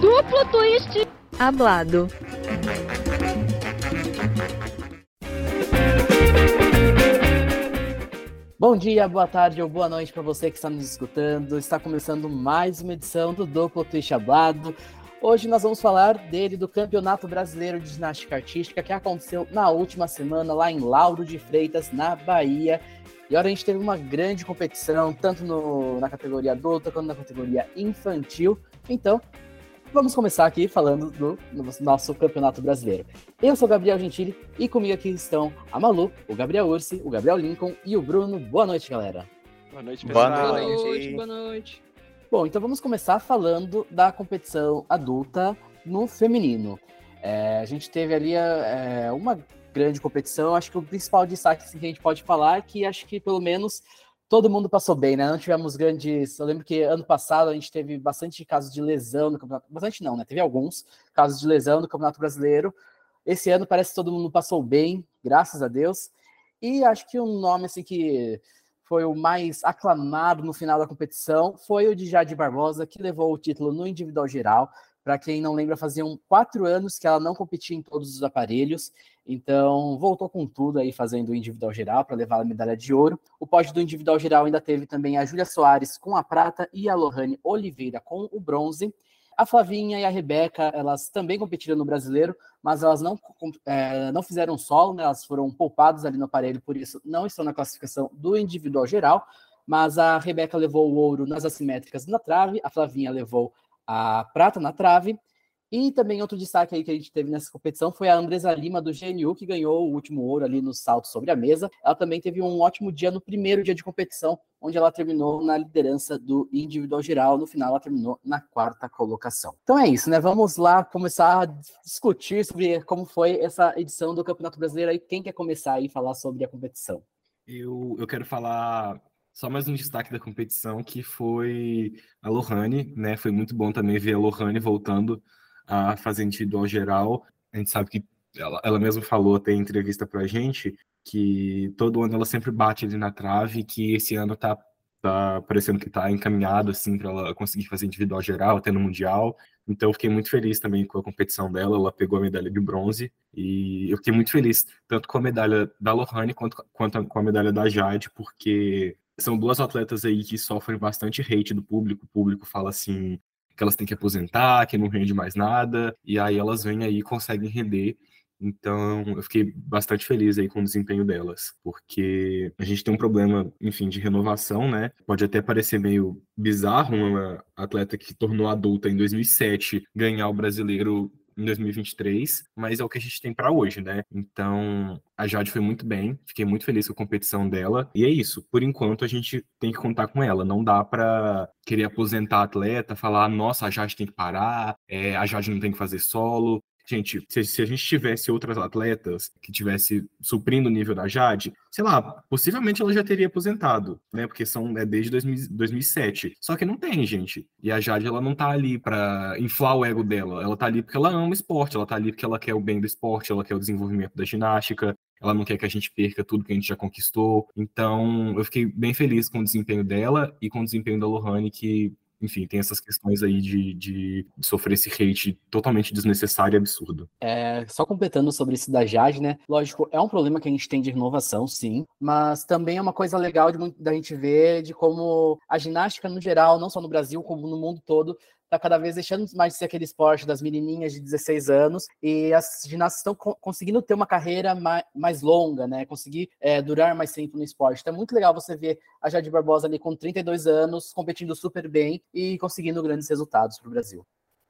Duplo twist Hablado. Bom dia, boa tarde ou boa noite para você que está nos escutando. Está começando mais uma edição do Duplo Twist Hablado. Hoje nós vamos falar dele, do Campeonato Brasileiro de Ginástica Artística, que aconteceu na última semana lá em Lauro de Freitas, na Bahia. E olha, a gente teve uma grande competição, tanto no, na categoria adulta quanto na categoria infantil. Então, vamos começar aqui falando do, do nosso Campeonato Brasileiro. Eu sou o Gabriel Gentili e comigo aqui estão a Malu, o Gabriel Ursi, o Gabriel Lincoln e o Bruno. Boa noite, galera. Boa noite, Boa pessoal. noite. Boa noite, boa noite. Bom, então vamos começar falando da competição adulta no feminino. É, a gente teve ali é, uma grande competição. Acho que o principal destaque que a gente pode falar é que acho que pelo menos todo mundo passou bem, né? Não tivemos grandes. Eu lembro que ano passado a gente teve bastante casos de lesão no campeonato. Bastante não, né? Teve alguns casos de lesão no Campeonato Brasileiro. Esse ano parece que todo mundo passou bem, graças a Deus. E acho que um nome assim que foi o mais aclamado no final da competição foi o de Jade Barbosa, que levou o título no individual geral. Para quem não lembra, faziam quatro anos que ela não competia em todos os aparelhos, então voltou com tudo aí fazendo o individual geral para levar a medalha de ouro. O pódio do individual geral ainda teve também a Júlia Soares com a prata e a Lohane Oliveira com o bronze. A Flavinha e a Rebeca, elas também competiram no brasileiro, mas elas não, é, não fizeram solo, né? elas foram poupadas ali no aparelho, por isso não estão na classificação do individual geral. Mas a Rebeca levou o ouro nas assimétricas na trave, a Flavinha levou a prata na trave. E também outro destaque aí que a gente teve nessa competição foi a Andresa Lima do GNU, que ganhou o último ouro ali no salto sobre a mesa. Ela também teve um ótimo dia no primeiro dia de competição, onde ela terminou na liderança do individual geral. No final, ela terminou na quarta colocação. Então é isso, né? Vamos lá começar a discutir sobre como foi essa edição do Campeonato Brasileiro. Aí quem quer começar aí falar sobre a competição? Eu, eu quero falar só mais um destaque da competição, que foi a Lohane, né? Foi muito bom também ver a Lohane voltando a fazer individual geral. A gente sabe que ela, ela mesma falou até em entrevista pra gente que todo ano ela sempre bate ali na trave, que esse ano tá, tá parecendo que tá encaminhado assim para ela conseguir fazer individual geral até no mundial. Então eu fiquei muito feliz também com a competição dela, ela pegou a medalha de bronze e eu fiquei muito feliz tanto com a medalha da Lohane quanto, quanto com a medalha da Jade, porque são duas atletas aí que sofrem bastante hate do público. O público fala assim que elas têm que aposentar, que não rende mais nada, e aí elas vêm aí e conseguem render. Então, eu fiquei bastante feliz aí com o desempenho delas, porque a gente tem um problema, enfim, de renovação, né? Pode até parecer meio bizarro uma atleta que tornou adulta em 2007 ganhar o brasileiro em 2023, mas é o que a gente tem para hoje, né? Então, a Jade foi muito bem, fiquei muito feliz com a competição dela, e é isso. Por enquanto, a gente tem que contar com ela. Não dá para querer aposentar a atleta, falar, nossa, a Jade tem que parar, é, a Jade não tem que fazer solo. Gente, se, se, a gente tivesse outras atletas que tivesse suprindo o nível da Jade, sei lá, possivelmente ela já teria aposentado, né? Porque são é desde 2000, 2007. Só que não tem, gente. E a Jade, ela não tá ali para inflar o ego dela. Ela tá ali porque ela ama esporte, ela tá ali porque ela quer o bem do esporte, ela quer o desenvolvimento da ginástica, ela não quer que a gente perca tudo que a gente já conquistou. Então, eu fiquei bem feliz com o desempenho dela e com o desempenho da Lohane, que enfim, tem essas questões aí de, de, sofrer esse hate totalmente desnecessário e absurdo. É, só completando sobre isso da Jade, né? Lógico, é um problema que a gente tem de renovação, sim, mas também é uma coisa legal de, da gente ver de como a ginástica no geral, não só no Brasil, como no mundo todo, está cada vez deixando mais de ser aquele esporte das menininhas de 16 anos e as ginastas estão co conseguindo ter uma carreira mais, mais longa, né? Conseguir é, durar mais tempo no esporte. Então é muito legal você ver a Jade Barbosa ali com 32 anos, competindo super bem e conseguindo grandes resultados para o Brasil.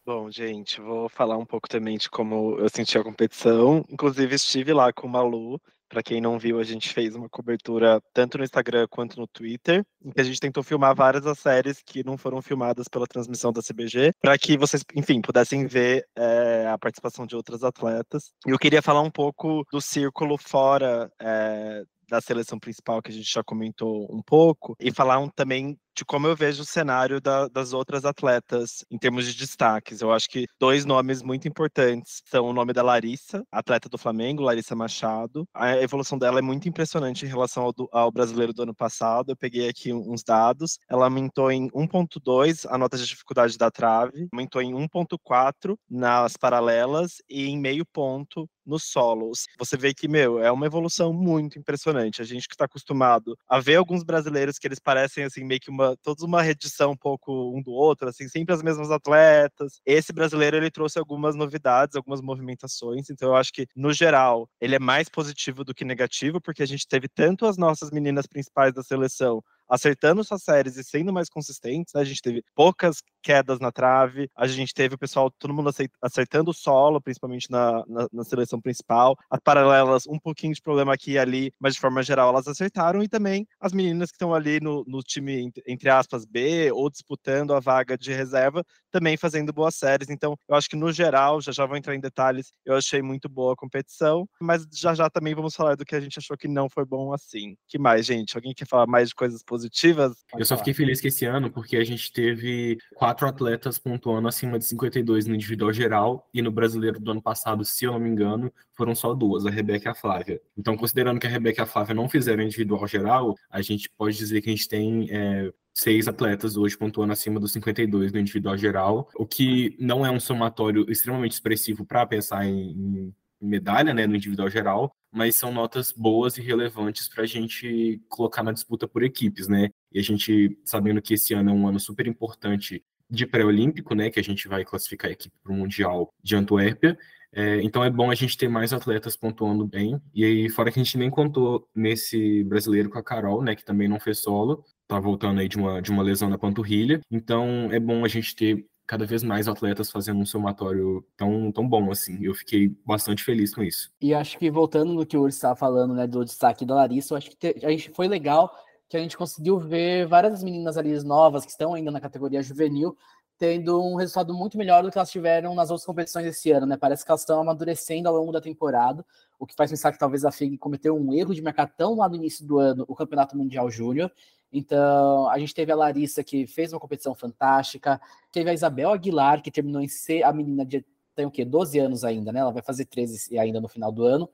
Bom, gente, vou falar um pouco também de como eu senti a competição. Inclusive, estive lá com o Malu. Para quem não viu, a gente fez uma cobertura tanto no Instagram quanto no Twitter, em que a gente tentou filmar várias das séries que não foram filmadas pela transmissão da CBG, para que vocês, enfim, pudessem ver é, a participação de outras atletas. E eu queria falar um pouco do círculo fora é, da seleção principal, que a gente já comentou um pouco, e falar um, também de como eu vejo o cenário da, das outras atletas em termos de destaques. Eu acho que dois nomes muito importantes são o nome da Larissa, atleta do Flamengo, Larissa Machado. A evolução dela é muito impressionante em relação ao, do, ao brasileiro do ano passado. Eu peguei aqui uns dados. Ela aumentou em 1.2 a nota de dificuldade da trave, aumentou em 1.4 nas paralelas e em meio ponto nos solos. Você vê que, meu, é uma evolução muito impressionante. A gente que está acostumado a ver alguns brasileiros que eles parecem, assim, meio que uma, todos uma redição um pouco um do outro, assim, sempre as mesmas atletas. Esse brasileiro, ele trouxe algumas novidades, algumas movimentações, então eu acho que, no geral, ele é mais positivo do que negativo, porque a gente teve tanto as nossas meninas principais da seleção acertando suas séries e sendo mais consistentes. Né? A gente teve poucas quedas na trave, a gente teve o pessoal, todo mundo acertando o solo, principalmente na, na, na, seleção principal. As paralelas, um pouquinho de problema aqui e ali, mas de forma geral elas acertaram. E também as meninas que estão ali no, no time, entre aspas, B, ou disputando a vaga de reserva, também fazendo boas séries. Então, eu acho que no geral, já já vou entrar em detalhes, eu achei muito boa a competição, mas já já também vamos falar do que a gente achou que não foi bom assim. que mais, gente? Alguém quer falar mais de coisas positivas? Positivas. Eu só fiquei feliz que esse ano, porque a gente teve quatro atletas pontuando acima de 52 no individual geral, e no brasileiro do ano passado, se eu não me engano, foram só duas, a Rebeca e a Flávia. Então, considerando que a Rebeca e a Flávia não fizeram individual geral, a gente pode dizer que a gente tem é, seis atletas hoje pontuando acima dos 52 no individual geral, o que não é um somatório extremamente expressivo para pensar em, em medalha, né, no individual geral, mas são notas boas e relevantes para a gente colocar na disputa por equipes, né? E a gente, sabendo que esse ano é um ano super importante de pré-olímpico, né, que a gente vai classificar a equipe para o Mundial de Antuérpia, é, então é bom a gente ter mais atletas pontuando bem. E aí, fora que a gente nem contou nesse brasileiro com a Carol, né, que também não fez solo, tá voltando aí de uma, de uma lesão na panturrilha. Então é bom a gente ter cada vez mais atletas fazendo um somatório tão, tão bom, assim. Eu fiquei bastante feliz com isso. E acho que voltando no que o Urs estava falando, né, do destaque da Larissa, eu acho que te, a gente foi legal que a gente conseguiu ver várias meninas ali novas que estão ainda na categoria juvenil tendo um resultado muito melhor do que elas tiveram nas outras competições esse ano, né? Parece que elas estão amadurecendo ao longo da temporada, o que faz pensar que talvez a FIG cometeu um erro de marcar tão lá no início do ano o Campeonato Mundial Júnior. Então, a gente teve a Larissa, que fez uma competição fantástica, teve a Isabel Aguilar, que terminou em ser a menina de tem o quê? 12 anos ainda, né? Ela vai fazer 13 ainda no final do ano.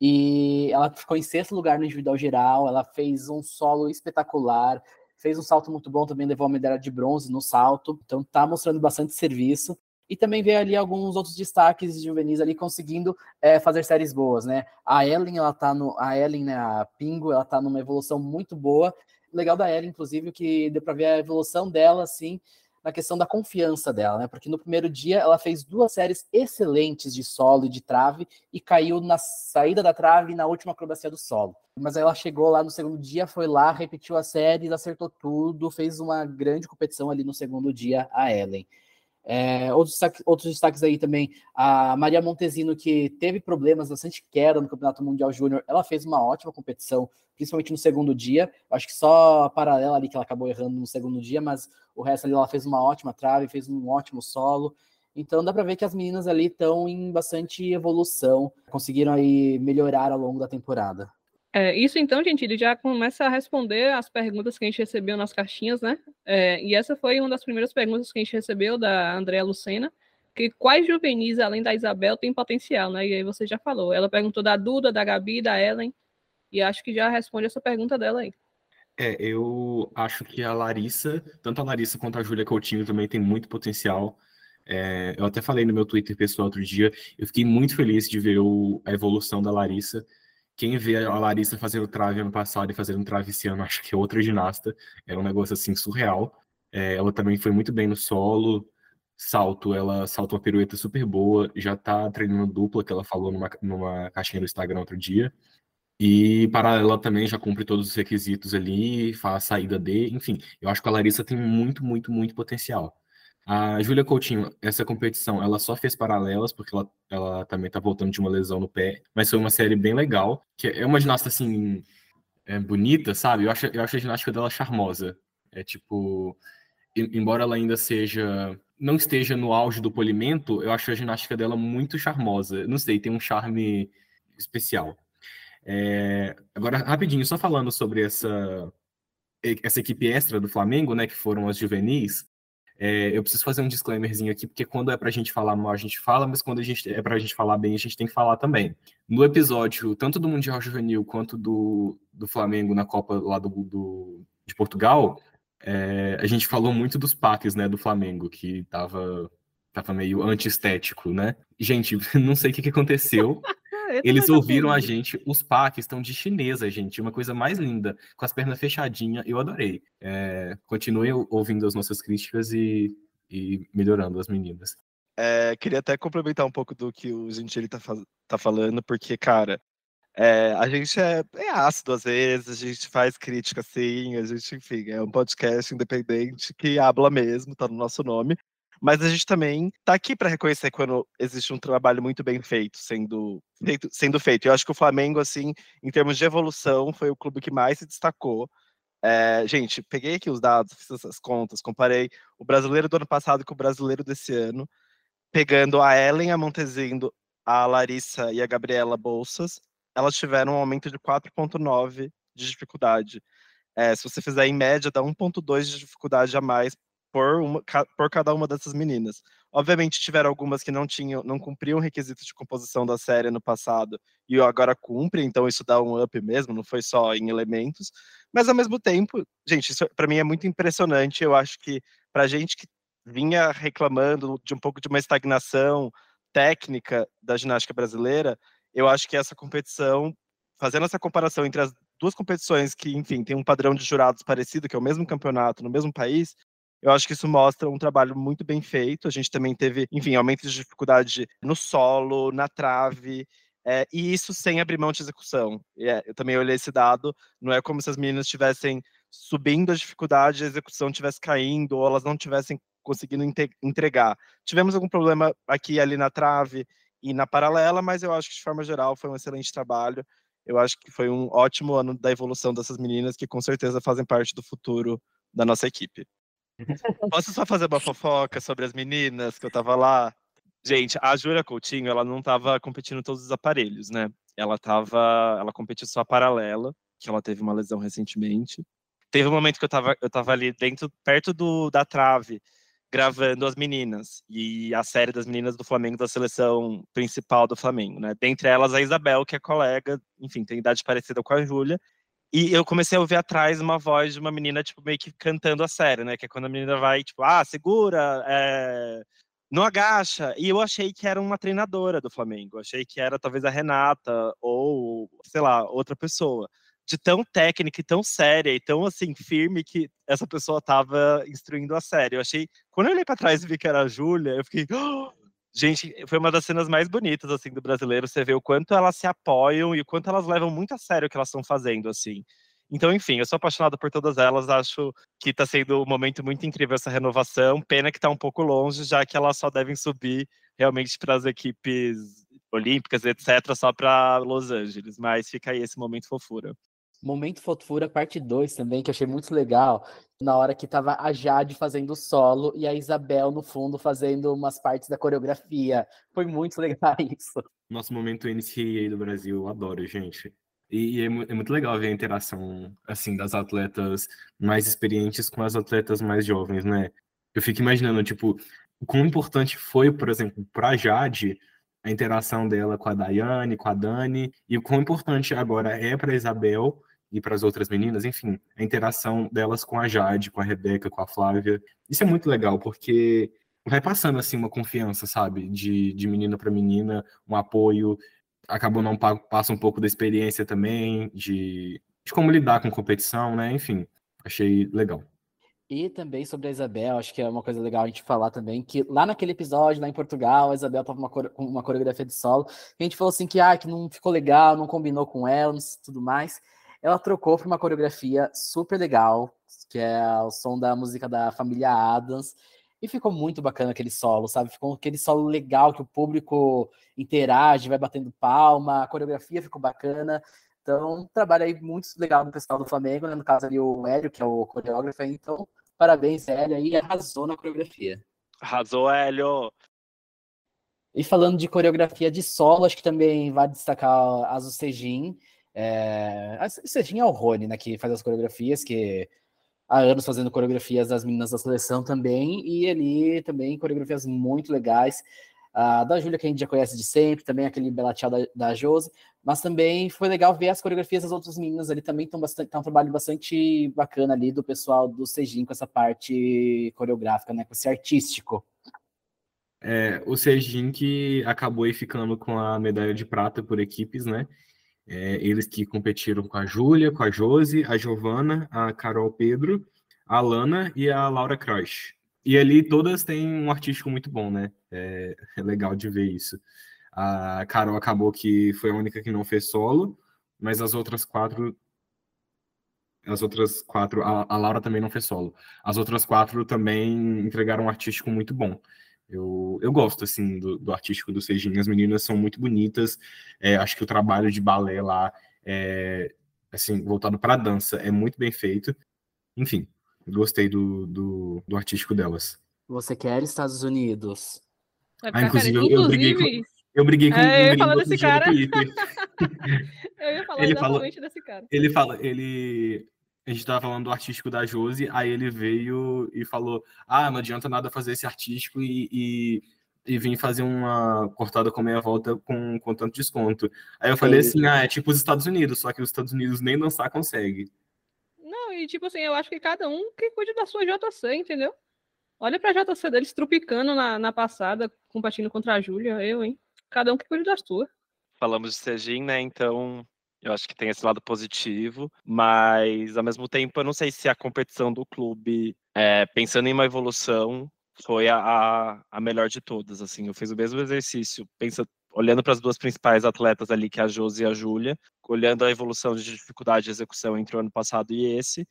E ela ficou em sexto lugar no individual geral, ela fez um solo espetacular, fez um salto muito bom também, levou a medalha de bronze no salto, então tá mostrando bastante serviço. E também veio ali alguns outros destaques de juvenis ali conseguindo é, fazer séries boas, né? A Ellen, ela tá no. A Ellen, né? A Pingo, ela tá numa evolução muito boa. Legal da Ellen, inclusive, que deu para ver a evolução dela, assim, na questão da confiança dela, né? Porque no primeiro dia ela fez duas séries excelentes de solo e de trave e caiu na saída da trave e na última acrobacia do solo. Mas ela chegou lá no segundo dia, foi lá, repetiu a série, acertou tudo, fez uma grande competição ali no segundo dia, a Ellen. É, outros, destaques, outros destaques aí também, a Maria Montesino, que teve problemas, bastante queda no Campeonato Mundial Júnior, ela fez uma ótima competição, principalmente no segundo dia. Acho que só a paralela ali que ela acabou errando no segundo dia, mas o resto ali ela fez uma ótima trave, fez um ótimo solo. Então dá para ver que as meninas ali estão em bastante evolução, conseguiram aí melhorar ao longo da temporada. É, isso então, gente, ele já começa a responder as perguntas que a gente recebeu nas caixinhas, né? É, e essa foi uma das primeiras perguntas que a gente recebeu da Andréa Lucena, que quais juvenis, além da Isabel, tem potencial, né? E aí você já falou. Ela perguntou da Duda, da Gabi, da Ellen, e acho que já responde essa pergunta dela aí. É, eu acho que a Larissa, tanto a Larissa quanto a Júlia Coutinho também tem muito potencial. É, eu até falei no meu Twitter pessoal outro dia, eu fiquei muito feliz de ver o, a evolução da Larissa quem vê a Larissa fazendo trave ano passado e fazendo trave esse ano, acho que é outra ginasta. É um negócio assim surreal. É, ela também foi muito bem no solo, salto, ela salta uma pirueta super boa, já tá treinando dupla, que ela falou numa, numa caixinha do Instagram outro dia. E paralela também já cumpre todos os requisitos ali, faz a saída D, enfim, eu acho que a Larissa tem muito, muito, muito potencial. A Júlia Coutinho, essa competição, ela só fez paralelas, porque ela, ela também tá voltando de uma lesão no pé, mas foi uma série bem legal, que é uma ginasta, assim, é, bonita, sabe? Eu acho, eu acho a ginástica dela charmosa. É tipo, embora ela ainda seja, não esteja no auge do polimento, eu acho a ginástica dela muito charmosa. Não sei, tem um charme especial. É, agora, rapidinho, só falando sobre essa essa equipe extra do Flamengo, né, que foram as juvenis, é, eu preciso fazer um disclaimerzinho aqui, porque quando é pra gente falar mal, a gente fala, mas quando a gente, é pra gente falar bem, a gente tem que falar também. No episódio, tanto do Mundial Juvenil quanto do, do Flamengo na Copa lá do, do de Portugal, é, a gente falou muito dos paques, né, do Flamengo, que tava, tava meio anti-estético, né? Gente, não sei o que, que aconteceu. Eles ouviram a gente, os packs estão de chinesa, gente, uma coisa mais linda, com as pernas fechadinhas, eu adorei. É, continuem ouvindo as nossas críticas e, e melhorando as meninas. É, queria até complementar um pouco do que o Gentili tá, tá falando, porque, cara, é, a gente é, é, ácido às vezes, a gente faz crítica assim, a gente, enfim, é um podcast independente que habla mesmo, tá no nosso nome. Mas a gente também está aqui para reconhecer quando existe um trabalho muito bem feito sendo, feito sendo feito. Eu acho que o Flamengo, assim, em termos de evolução, foi o clube que mais se destacou. É, gente, peguei aqui os dados, fiz essas contas, comparei o brasileiro do ano passado com o brasileiro desse ano, pegando a Ellen, a a Larissa e a Gabriela Bolsas, elas tiveram um aumento de 4,9 de dificuldade. É, se você fizer em média, dá 1,2 de dificuldade a mais por, uma, por cada uma dessas meninas. Obviamente tiveram algumas que não tinham, não cumpriam requisitos de composição da série no passado e agora cumprem, então isso dá um up mesmo, não foi só em elementos. Mas ao mesmo tempo, gente, isso para mim é muito impressionante. Eu acho que para gente que vinha reclamando de um pouco de uma estagnação técnica da ginástica brasileira, eu acho que essa competição, fazendo essa comparação entre as duas competições que, enfim, tem um padrão de jurados parecido, que é o mesmo campeonato no mesmo país, eu acho que isso mostra um trabalho muito bem feito. A gente também teve, enfim, aumento de dificuldade no solo, na trave, é, e isso sem abrir mão de execução. É, eu também olhei esse dado, não é como se as meninas estivessem subindo a dificuldade, a execução estivesse caindo, ou elas não estivessem conseguindo entregar. Tivemos algum problema aqui e ali na trave e na paralela, mas eu acho que de forma geral foi um excelente trabalho. Eu acho que foi um ótimo ano da evolução dessas meninas que com certeza fazem parte do futuro da nossa equipe. Posso só fazer uma fofoca sobre as meninas que eu tava lá? Gente, a Júlia Coutinho, ela não tava competindo todos os aparelhos, né? Ela tava, ela competiu só a paralela, que ela teve uma lesão recentemente. Teve um momento que eu tava, eu tava ali dentro, perto do, da trave, gravando as meninas e a série das meninas do Flamengo da seleção principal do Flamengo, né? Dentre elas a Isabel, que é colega, enfim, tem idade parecida com a Júlia, e eu comecei a ouvir atrás uma voz de uma menina, tipo, meio que cantando a série, né? Que é quando a menina vai, tipo, ah, segura, é... não agacha. E eu achei que era uma treinadora do Flamengo. Achei que era talvez a Renata ou, sei lá, outra pessoa. De tão técnica e tão séria e tão, assim, firme que essa pessoa tava instruindo a série. Eu achei... Quando eu olhei pra trás e vi que era a Júlia, eu fiquei... Oh! Gente, foi uma das cenas mais bonitas, assim, do brasileiro. Você vê o quanto elas se apoiam e o quanto elas levam muito a sério o que elas estão fazendo, assim. Então, enfim, eu sou apaixonado por todas elas. Acho que está sendo um momento muito incrível essa renovação. Pena que está um pouco longe, já que elas só devem subir realmente para as equipes olímpicas, etc., só para Los Angeles. Mas fica aí esse momento fofura. Momento Fofura, parte 2 também, que achei muito legal. Na hora que tava a Jade fazendo solo e a Isabel no fundo fazendo umas partes da coreografia. Foi muito legal isso. Nosso momento NCAA do Brasil, eu adoro, gente. E, é, é, muito legal ver a interação, assim, das atletas mais experientes com as atletas mais jovens, né? Eu fico imaginando, tipo, o quão importante foi, por exemplo, para Jade a interação dela com a Daiane, com a Dani, e o quão importante agora é para Isabel e para as outras meninas, enfim, a interação delas com a Jade, com a Rebeca, com a Flávia. Isso é muito legal, porque vai passando assim uma confiança, sabe? De, de menina para menina, um apoio. Acabou não passa um pouco da experiência também, de, de como lidar com competição, né? Enfim, achei legal. E também sobre a Isabel, acho que é uma coisa legal a gente falar também, que lá naquele episódio, lá em Portugal, a Isabel tava com uma, coreografia de solo, a gente falou assim que, ah, que não ficou legal, não combinou com ela, tudo mais ela trocou para uma coreografia super legal, que é o som da música da família Adams. E ficou muito bacana aquele solo, sabe? Ficou aquele solo legal que o público interage, vai batendo palma, a coreografia ficou bacana. Então, um trabalho aí muito legal do pessoal do Flamengo, né? No caso ali o Hélio, que é o coreógrafo. Então, parabéns, Hélio, aí arrasou na coreografia. Arrasou, Hélio! E falando de coreografia de solo, acho que também vai destacar a Azu Sejin, é, Serginho é o Rony, né, que faz as coreografias, que há anos fazendo coreografias das meninas da seleção também, e ali também coreografias muito legais. A da Júlia, que a gente já conhece de sempre, também aquele Bela Tchau da, da Josi, mas também foi legal ver as coreografias das outras meninas ali também, estão bastante, tá um trabalho bastante bacana ali do pessoal do Sejin com essa parte coreográfica, né, com esse artístico. É, o Sejin que acabou aí ficando com a medalha de prata por equipes, né? É, eles que competiram com a Júlia, com a Josi, a Giovana, a Carol Pedro, a Lana e a Laura Crush. E ali todas têm um artístico muito bom, né? É, é, legal de ver isso. A Carol acabou que foi a única que não fez solo, mas as outras quatro. As outras quatro. A, a Laura também não fez solo. As outras quatro também entregaram um artístico muito bom. Eu, eu gosto, assim, do, do artístico do Sejinho. As meninas são muito bonitas. É, acho que o trabalho de balé lá, é, assim, voltado para a dança, é muito bem feito. Enfim, gostei do, do, do artístico delas. Você quer Estados Unidos? É, Ah, inclusive, eu, inclusive, eu briguei com, eu briguei com É, eu ia falar desse cara. Eu ia falar Ele falou- exatamente desse cara. Ele fala, ele. A gente tava falando do artístico da Josi, aí ele veio e falou: Ah, não adianta nada fazer esse artístico e, e, e vir fazer uma cortada com meia volta com, com tanto desconto. Aí eu falei Sim. assim: Ah, é tipo os Estados Unidos, só que os Estados Unidos nem dançar consegue. Não, e tipo assim, eu acho que cada um que cuide da sua JC, entendeu? Olha pra JC deles trupicando na, na passada, competindo contra a Júlia, eu, hein? Cada um que cuide da sua. Falamos de Sejin, né? Então, eu acho que tem esse lado positivo, mas ao mesmo tempo, eu não sei se a competição do clube, é, pensando em uma evolução, foi a, a, melhor de todas. Assim, eu fiz o mesmo exercício, pensa, olhando para as duas principais atletas ali, que é a Josi e a Júlia, olhando a evolução de dificuldade de execução entre o ano passado e esse,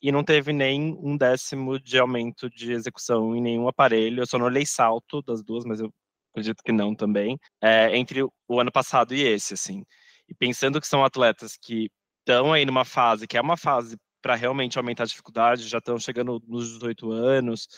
e não teve nem um décimo de aumento de execução em nenhum aparelho. Eu só não olhei salto das duas, mas eu acredito que não também, é, entre o ano passado e esse, assim. E pensando que são atletas que estão aí numa fase, que é uma fase para realmente aumentar a dificuldade, já estão chegando nos 18 anos,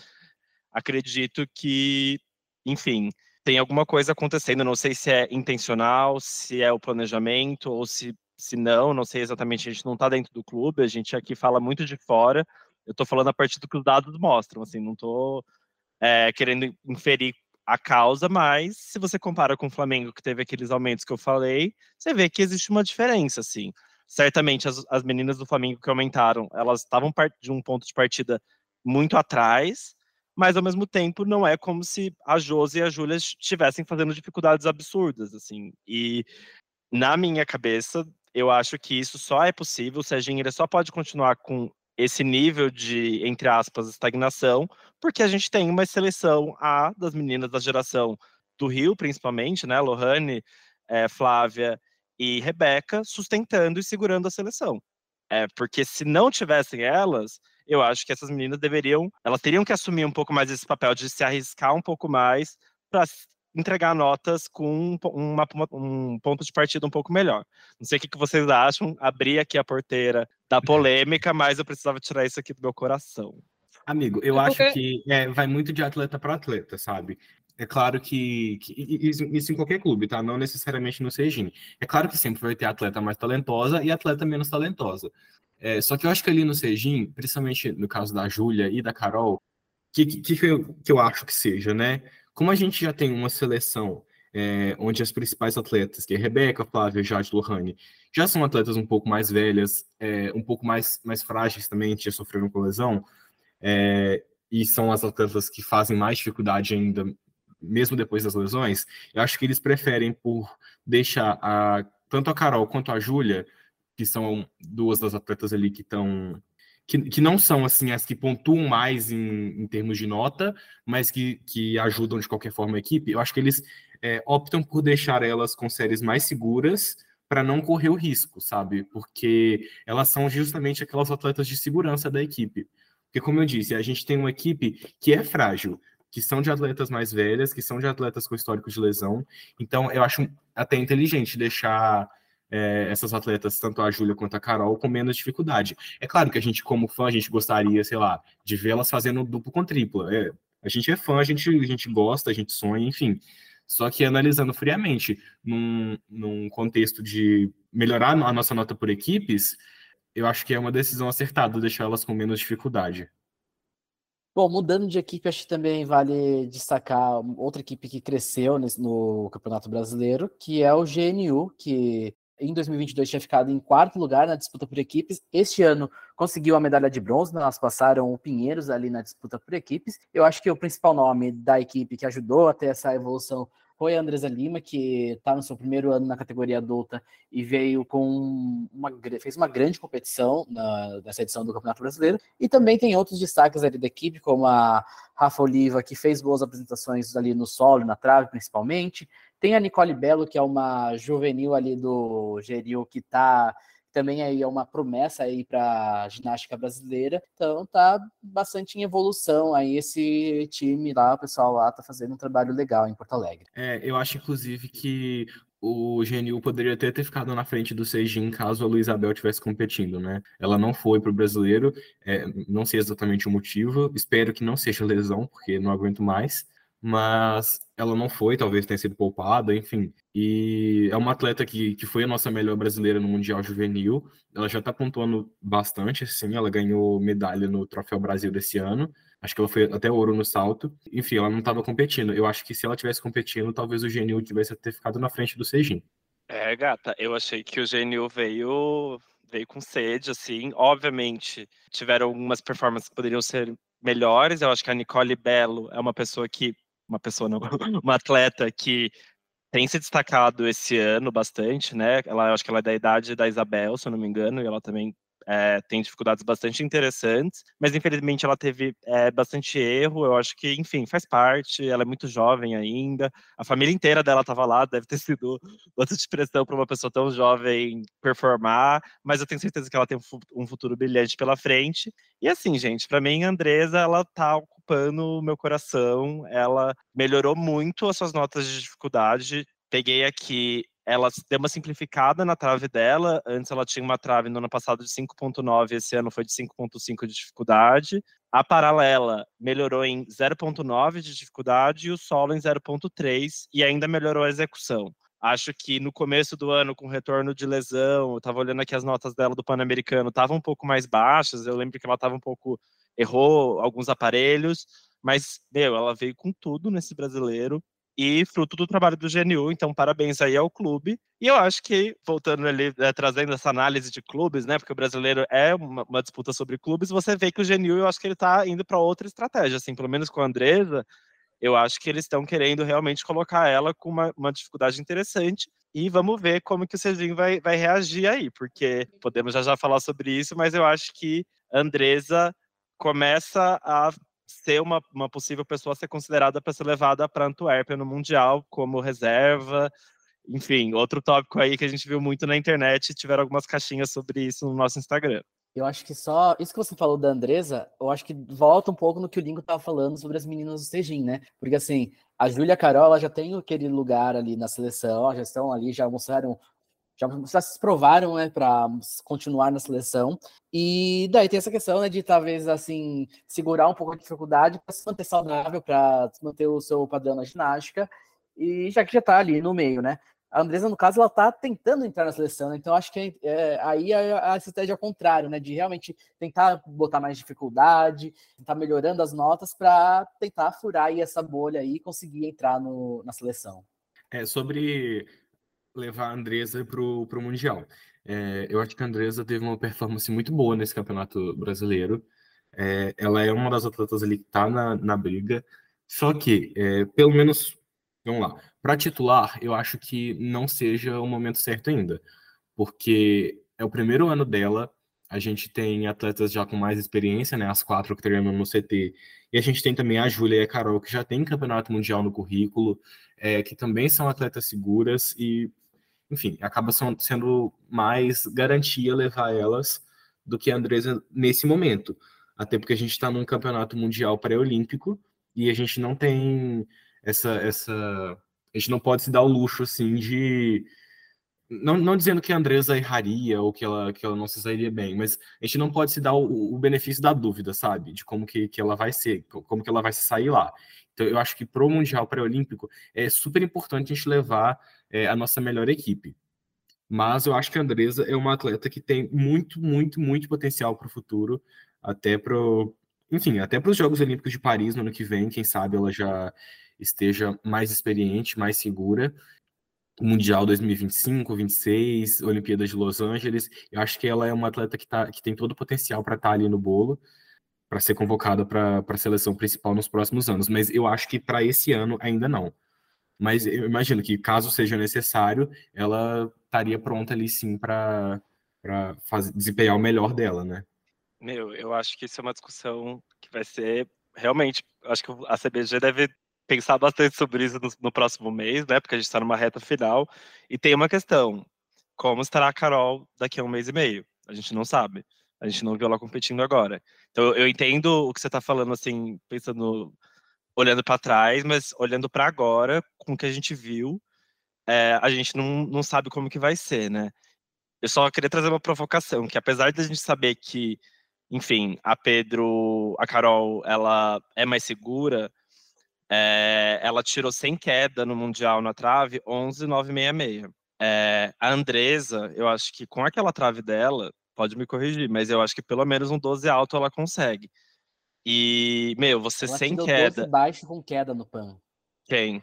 acredito que, enfim, tem alguma coisa acontecendo, não sei se é intencional, se é o planejamento, ou se, se não, não sei exatamente, a gente não está dentro do clube, a gente aqui fala muito de fora, eu estou falando a partir do que os dados mostram, assim, não estou querendo inferir a causa, mas se você compara com o Flamengo, que teve aqueles aumentos que eu falei, você vê que existe uma diferença, assim. Certamente as, as meninas do Flamengo que aumentaram, elas estavam de um ponto de partida muito atrás, mas ao mesmo tempo não é como se a Josi e a Júlia estivessem fazendo dificuldades absurdas, assim. E na minha cabeça, eu acho que isso só é possível, o Serginho ele só pode continuar com esse nível de, entre aspas, estagnação, porque a gente tem uma seleção A das meninas da geração do Rio, principalmente, né? Lohane, eh, Flávia e Rebeca, sustentando e segurando a seleção. É, porque se não tivessem elas, eu acho que essas meninas deveriam, elas teriam que assumir um pouco mais esse papel de se arriscar um pouco mais para entregar notas com um, uma- um ponto de partida um pouco melhor. Não sei o que, vocês acham, abri aqui a porteira da polêmica, mas eu precisava tirar isso aqui do meu coração. Amigo, eu É acho que é, vai muito de atleta para atleta, sabe? É claro que, que isso, isso em qualquer clube, tá? Não necessariamente no Sejin. É claro que sempre vai ter atleta mais talentosa e atleta menos talentosa. É, só que eu acho que ali no Sejin, principalmente no caso da Júlia e da Carol, o que, que, que, eu, que eu acho que seja, né? Como a gente já tem uma seleção é, onde as principais atletas, que é Rebeca, Flávia, Jade, Lohane, já são atletas um pouco mais velhas, é, um pouco mais, mais frágeis também, que já sofreram com lesão, é, e são as atletas que fazem mais dificuldade ainda, mesmo depois das lesões, eu acho que eles preferem por deixar a, tanto a Carol quanto a Júlia, que são duas das atletas ali que estão. Que, que não são assim as que pontuam mais em, em termos de nota, mas que, que ajudam de qualquer forma a equipe, eu acho que eles é, optam por deixar elas com séries mais seguras para não correr o risco, sabe? Porque elas são justamente aquelas atletas de segurança da equipe. Porque, como eu disse, a gente tem uma equipe que é frágil, que são de atletas mais velhas, que são de atletas com histórico de lesão. Então, eu acho até inteligente deixar é, essas atletas, tanto a Júlia quanto a Carol, com menos dificuldade. É claro que a gente, como fã, a gente gostaria, sei lá, de vê-las fazendo duplo com tripla. É, a gente é fã, a gente, a gente gosta, a gente sonha, enfim. Só que analisando friamente, num, num contexto de melhorar a nossa nota por equipes, eu acho que é uma decisão acertada deixar elas com menos dificuldade. Bom, mudando de equipe, acho que também vale destacar outra equipe que cresceu no Campeonato Brasileiro, que é o GNU, que em 2022 tinha ficado em quarto lugar na disputa por equipes. Este ano conseguiu a medalha de bronze, nós passaram o Pinheiros ali na disputa por equipes. Eu acho que o principal nome da equipe que ajudou a ter essa evolução foi a Andresa Lima, que está no seu primeiro ano na categoria adulta e veio com uma, fez uma grande competição na, nessa edição do Campeonato Brasileiro. E também tem outros destaques ali da equipe, como a Rafa Oliva, que fez boas apresentações ali no solo, na trave principalmente. Tem a Nicole Belo, que é uma juvenil ali do Geril, que está também aí é uma promessa aí para ginástica brasileira. Então tá bastante em evolução aí esse time lá, o pessoal lá tá fazendo um trabalho legal em Porto Alegre. É, eu acho inclusive que o GNU poderia até ter ficado na frente do Sejin caso a Luísa Abel tivesse competindo, né? Ela não foi para o brasileiro, é, não sei exatamente o motivo, espero que não seja lesão, porque não aguento mais mas ela não foi, talvez tenha sido poupada, enfim. E é uma atleta que, que foi a nossa melhor brasileira no Mundial Juvenil. Ela já está pontuando bastante, assim, ela ganhou medalha no Troféu Brasil desse ano. Acho que ela foi até ouro no salto. Enfim, ela não estava competindo. Eu acho que se ela tivesse competindo, talvez o Genil tivesse ter ficado na frente do Sejin. É, gata, eu achei que o Genil veio veio com sede, assim. Obviamente, tiveram algumas performances que poderiam ser melhores. Eu acho que a Nicole Belo é uma pessoa que uma pessoa não, uma atleta que tem se destacado esse ano bastante, né? Ela, acho que ela é da idade da Isabel, se eu não me engano, e ela também é, tem dificuldades bastante interessantes, mas infelizmente ela teve é, bastante erro. Eu acho que, enfim, faz parte. Ela é muito jovem ainda. A família inteira dela estava lá, deve ter sido bastante pressão para uma pessoa tão jovem performar, mas eu tenho certeza que ela tem um futuro brilhante pela frente. E assim, gente, para mim, a Andresa, ela tá ocupando o meu coração. Ela melhorou muito as suas notas de dificuldade. Peguei aqui ela deu uma simplificada na trave dela. Antes ela tinha uma trave no ano passado de 5.9, esse ano foi de 5.5 de dificuldade. A paralela melhorou em 0.9 de dificuldade e o solo em 0.3 e ainda melhorou a execução. Acho que no começo do ano, com retorno de lesão, eu estava olhando aqui as notas dela do Pan-Americano, estavam um pouco mais baixas. Eu lembro que ela estava um pouco. errou alguns aparelhos, mas, meu, ela veio com tudo nesse brasileiro e fruto do trabalho do GNU, então parabéns aí ao clube. E eu acho que, voltando ali, é, trazendo essa análise de clubes, né, porque o brasileiro é uma, uma disputa sobre clubes, você vê que o GNU, eu acho que ele está indo para outra estratégia, assim, pelo menos com a Andresa, eu acho que eles estão querendo realmente colocar ela com uma, uma, dificuldade interessante. E vamos ver como que o Serginho vai, vai reagir aí, porque podemos já já falar sobre isso, mas eu acho que a Andresa começa a ser uma, uma possível pessoa ser considerada para ser levada para Antuérpia no Mundial como reserva. Enfim, outro tópico aí que a gente viu muito na internet, tiveram algumas caixinhas sobre isso no nosso Instagram. Eu acho que só. Isso que você falou da Andresa, eu acho que volta um pouco no que o Lingo estava falando sobre as meninas do Sejin, né? Porque assim, a Júlia Carol já tem aquele lugar ali na seleção, já estão ali, já mostraram já, já se provaram né, para continuar na seleção. E daí tem essa questão né, de talvez assim segurar um pouco a dificuldade para se manter saudável, para manter o seu padrão na ginástica, e já que já está ali no meio, né? A Andresa, no caso, ela está tentando entrar na seleção, né? então acho que é, aí a, a estratégia é ao contrário, né? De realmente tentar botar mais dificuldade, tentar melhorando as notas para tentar furar aí essa bolha aí e conseguir entrar no, na seleção. É, sobre levar a Andresa para o Mundial. É, eu acho que a Andresa teve uma performance muito boa nesse campeonato brasileiro. É, ela é uma das atletas ali que está na, na briga. Só que, é, pelo menos, vamos lá, para titular, eu acho que não seja o momento certo ainda. Porque é o primeiro ano dela, a gente tem atletas já com mais experiência, né? As quatro que treinam no CT. E a gente tem também a Júlia e a Carol, que já tem campeonato mundial no currículo, é, que também são atletas seguras. E enfim, acaba sendo mais garantia levar elas do que a Andresa nesse momento. Até porque a gente está num campeonato mundial pré-olímpico e a gente não tem essa, essa. A gente não pode se dar o luxo assim de. Não, não dizendo que a Andresa erraria ou que ela, que ela não se sairia bem, mas a gente não pode se dar o, o benefício da dúvida, sabe? De como que, que ela vai ser, como que ela vai se sair lá. Então, eu acho que para o Mundial Pré-Olímpico é super importante a gente levar é, a nossa melhor equipe. Mas eu acho que a Andresa é uma atleta que tem muito, muito, muito potencial para o futuro, até para enfim, até para os Jogos Olímpicos de Paris no ano que vem, quem sabe ela já esteja mais experiente, mais segura. Mundial 2025, 26, Olimpíadas de Los Angeles. Eu acho que ela é uma atleta que, tá, que tem todo o potencial para estar tá ali no bolo, para ser convocada para a seleção principal nos próximos anos. Mas eu acho que para esse ano ainda não. Mas eu imagino que, caso seja necessário, ela estaria pronta ali sim para desempenhar o melhor dela, né? Meu, eu acho que isso é uma discussão que vai ser realmente. Acho que a CBG deve pensar bastante sobre isso no, no próximo mês, né? Porque a gente está numa reta final. E tem uma questão: como estará a Carol daqui a um mês e meio? A gente não sabe. A gente não viu ela competindo agora. Então eu entendo o que você está falando, assim, pensando, olhando para trás, mas olhando para agora, com o que a gente viu, é, a gente não, não sabe como que vai ser, né? Eu só queria trazer uma provocação, que apesar de a gente saber que enfim, a Pedro, a Carol, ela é mais segura. É, ela tirou sem queda no Mundial na trave 11,966. É, a Andresa, eu acho que com aquela trave dela, pode me corrigir, mas eu acho que pelo menos um 12 alto ela consegue. E, meu, você ela sem queda. 12 baixo com queda no PAN. Quem?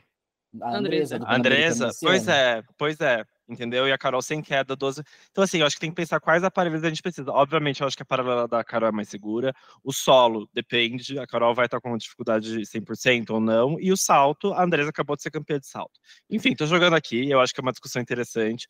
A Andresa. Andresa, pois é, pois é entendeu? E a Carol sem queda, 12. Então, assim, eu acho que tem que pensar quais aparelhos a gente precisa. Obviamente, eu acho que a paralela da Carol é mais segura. O solo depende, a Carol vai estar com dificuldade de 100% ou não. E o salto, a Andresa acabou de ser campeã de salto. Enfim, tô jogando aqui, eu acho que é uma discussão interessante.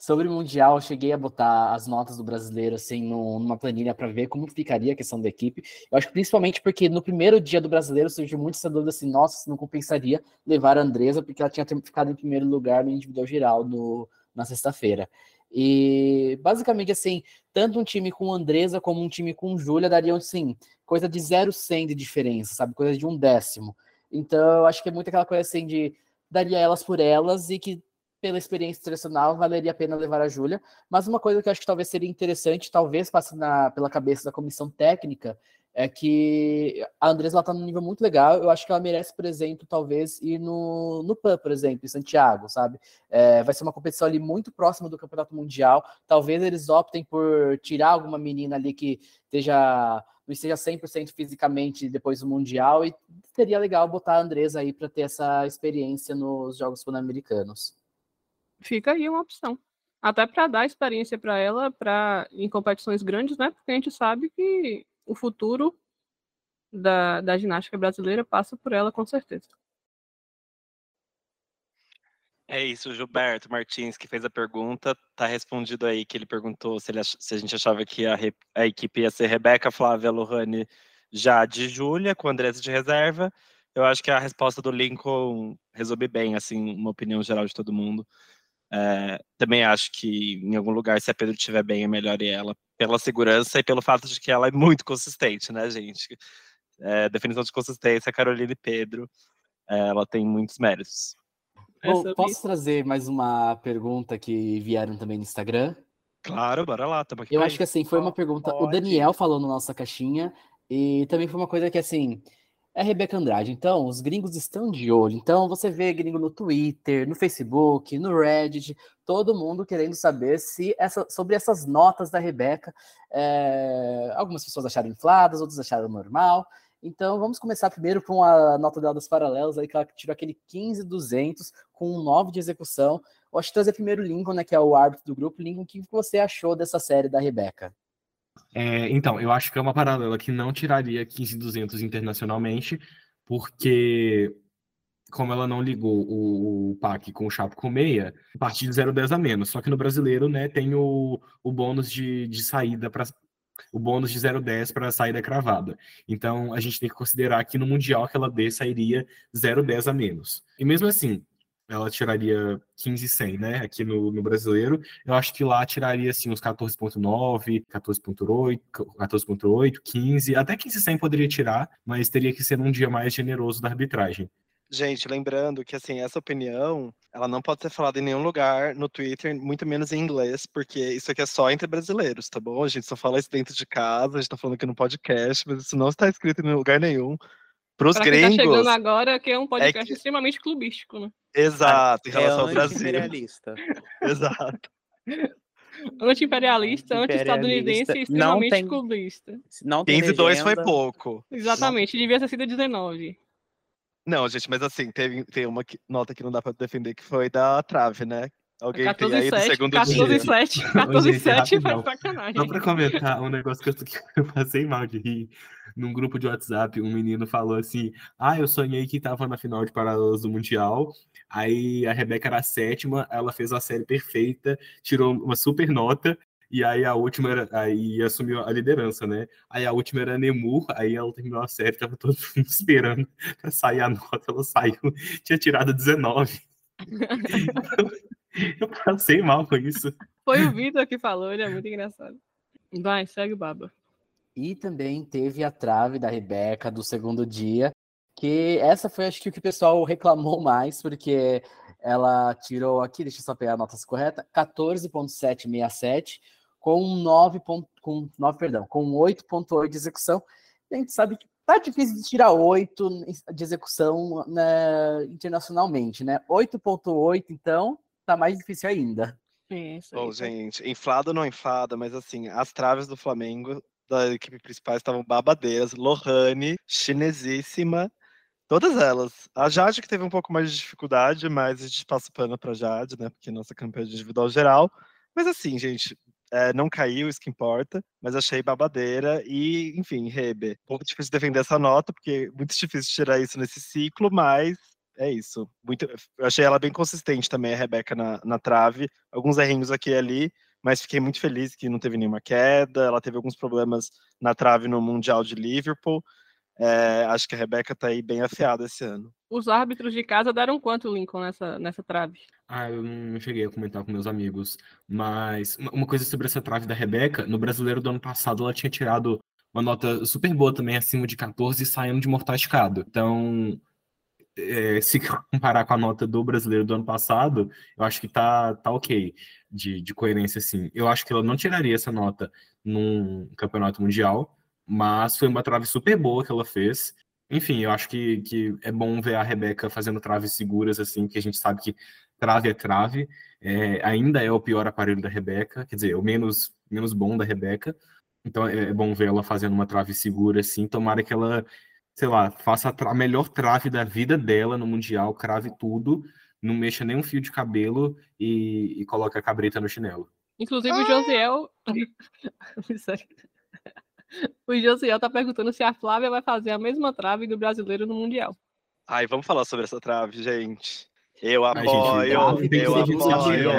Sobre o Mundial, eu cheguei a botar as notas do brasileiro assim numa planilha para ver como ficaria a questão da equipe. Eu acho que principalmente porque no primeiro dia do brasileiro surgiu muito essa dúvida assim: nossa, se não compensaria levar a Andresa, porque ela tinha ficado em primeiro lugar no individual geral no, na sexta-feira. E basicamente assim, tanto um time com Andresa como um time com Júlia dariam assim, coisa de 0,100 de diferença, sabe? Coisa de um décimo. Então, eu acho que é muito aquela coisa assim de daria elas por elas e que pela experiência internacional, valeria a pena levar a Júlia. Mas uma coisa que eu acho que talvez seria interessante, talvez passe na, pela cabeça da comissão técnica, é que a Andresa está num nível muito legal. Eu acho que ela merece, por exemplo, talvez ir no, no PAN, por exemplo, em Santiago, sabe? É, vai ser uma competição ali muito próxima do Campeonato Mundial. Talvez eles optem por tirar alguma menina ali que esteja não esteja 100% fisicamente depois do Mundial e seria legal botar a Andresa aí para ter essa experiência nos Jogos Pan-Americanos fica aí uma opção. Até para dar experiência para ela para em competições grandes, né? Porque a gente sabe que o futuro da, da ginástica brasileira passa por ela com certeza. É isso, Gilberto Martins, que fez a pergunta, tá respondido aí, que ele perguntou se, ele, se a gente achava que a, a, equipe ia ser Rebeca, Flávia, Lohane, já de Júlia, com Andressa de reserva. Eu acho que a resposta do Lincoln resume bem, assim, uma opinião geral de todo mundo. É, também acho que em algum lugar, se a Pedro estiver bem, é melhor ela pela segurança e pelo fato de que ela é muito consistente, né, gente? É, definição de consistência, Carolina e Pedro, é, ela tem muitos méritos. Bom, posso trazer mais uma pergunta que vieram também no Instagram? Claro, bora lá, aqui. Eu acho que assim, foi uma pergunta. Pode. O Daniel falou na nossa caixinha, e também foi uma coisa que assim é Rebeca Andrade. Então, os gringos estão de olho. Então, você vê gringo no Twitter, no Facebook, no Reddit, todo mundo querendo saber se essa, sobre essas notas da Rebeca. É, algumas pessoas acharam infladas, outras acharam normal. Então, vamos começar primeiro com a nota dela das paralelas, aí que ela tirou aquele 15,200 com um 9 de execução. Eu acho que trazer primeiro Lincoln, né, que é o árbitro do grupo. Lincoln, o que você achou dessa série da Rebeca? É, então, eu acho que é uma paralela que não tiraria 15,200 internacionalmente, porque como ela não ligou o, o PAC com o Chapo com meia, partir de 0,10 a menos. Só que no brasileiro, né, tem o, o bônus de, de saída para o bônus de 0,10 para a saída cravada. Então, a gente tem que considerar que no Mundial que ela dê sairia 0,10 a menos. E mesmo assim, ela tiraria 15,100, né? Aqui no, no brasileiro. Eu acho que lá tiraria assim uns 14,9, 14,8, 14,8, 15, até 15,100 poderia tirar, mas teria que ser num dia mais generoso da arbitragem. Gente, lembrando que assim, essa opinião, ela não pode ser falada em nenhum lugar no Twitter, muito menos em inglês, porque isso aqui é só entre brasileiros, tá bom? A gente só fala isso dentro de casa, a gente tá falando aqui no podcast, mas isso não está escrito em lugar nenhum. Para os gringos. Tá chegando agora, que é um podcast é que... extremamente clubístico, né? Exato, em relação é ao Brasil. Exato. Anti-imperialista, anti-estadunidense e extremamente tem, clubista. Não tem 15 2 foi pouco. Exatamente, não. devia ter sido 19. Não, gente, mas assim, teve, tem uma nota que não dá pra defender que foi da trave, né? Alguém 14 tem aí 7, do segundo 14 dia. 7, 14 gente, 7 foi sacanagem. Só pra comentar um negócio que eu, que eu passei mal de rir. Num grupo de WhatsApp, um menino falou assim: Ah, eu sonhei que tava na final de Paralelas do Mundial. Aí a Rebeca era a sétima, ela fez a série perfeita, tirou uma super nota. E aí a última era, aí assumiu a liderança, né? Aí a última era a Nemur, aí ela terminou a série, tava todo mundo esperando pra sair a nota, ela saiu, tinha tirado 19. Eu passei mal com isso. Foi o Vitor que falou, ele é muito engraçado. Vai, segue o baba. E também teve a trave da Rebeca do segundo dia, que essa foi acho que o que o pessoal reclamou mais, porque ela tirou aqui, deixa eu só pegar a nota correta, 14.767 com 9, com 9, perdão, com 8.8 de execução. A gente sabe que tá difícil de tirar 8 de execução né, internacionalmente, né? 8.8, então, tá mais difícil ainda. Isso, Bom, gente, inflado ou não inflada, mas assim, as traves do Flamengo, da equipe principal, estavam babadeiras. Lohane, chinesíssima, todas elas. A Jade que teve um pouco mais de dificuldade, mas a gente passa pano pra Jade, né, porque é nossa campeã de individual geral. Mas assim, gente, é, não caiu, isso que importa, mas achei babadeira e, enfim, Rebe. Um pouco difícil defender essa nota, porque é muito difícil tirar isso nesse ciclo, mas é isso. Muito, eu achei ela bem consistente também, a Rebeca na, na trave. Alguns errinhos aqui e ali, mas fiquei muito feliz que não teve nenhuma queda. Ela teve alguns problemas na trave no Mundial de Liverpool. É, acho que a Rebeca tá aí bem afiada esse ano. Os árbitros de casa deram quanto, Lincoln, nessa, nessa trave? Ah, eu não cheguei a comentar com meus amigos. Mas uma coisa sobre essa trave da Rebeca, no brasileiro do ano passado ela tinha tirado uma nota super boa também, acima de 14, saindo de mortal esticado. Então, é, se comparar com a nota do brasileiro do ano passado, eu acho que tá, tá ok de, de coerência, assim. Eu acho que ela não tiraria essa nota num campeonato mundial, mas foi uma trave super boa que ela fez. Enfim, eu acho que, que é bom ver a Rebeca fazendo traves seguras, assim, que a gente sabe que trave é trave. É, ainda é o pior aparelho da Rebeca, quer dizer, o menos, menos bom da Rebeca. Então é, é bom ver ela fazendo uma trave segura, assim. Tomara que ela sei lá, faça a, a melhor trave da vida dela no Mundial, crave tudo, não mexa nem um fio de cabelo e, e coloque a cabrita no chinelo. Inclusive o Josiel. o Josiel tá perguntando se a Flávia vai fazer a mesma trave do brasileiro no Mundial. Ai, vamos falar sobre essa trave, gente. Eu apoio, Ai, gente, eu, eu apoio.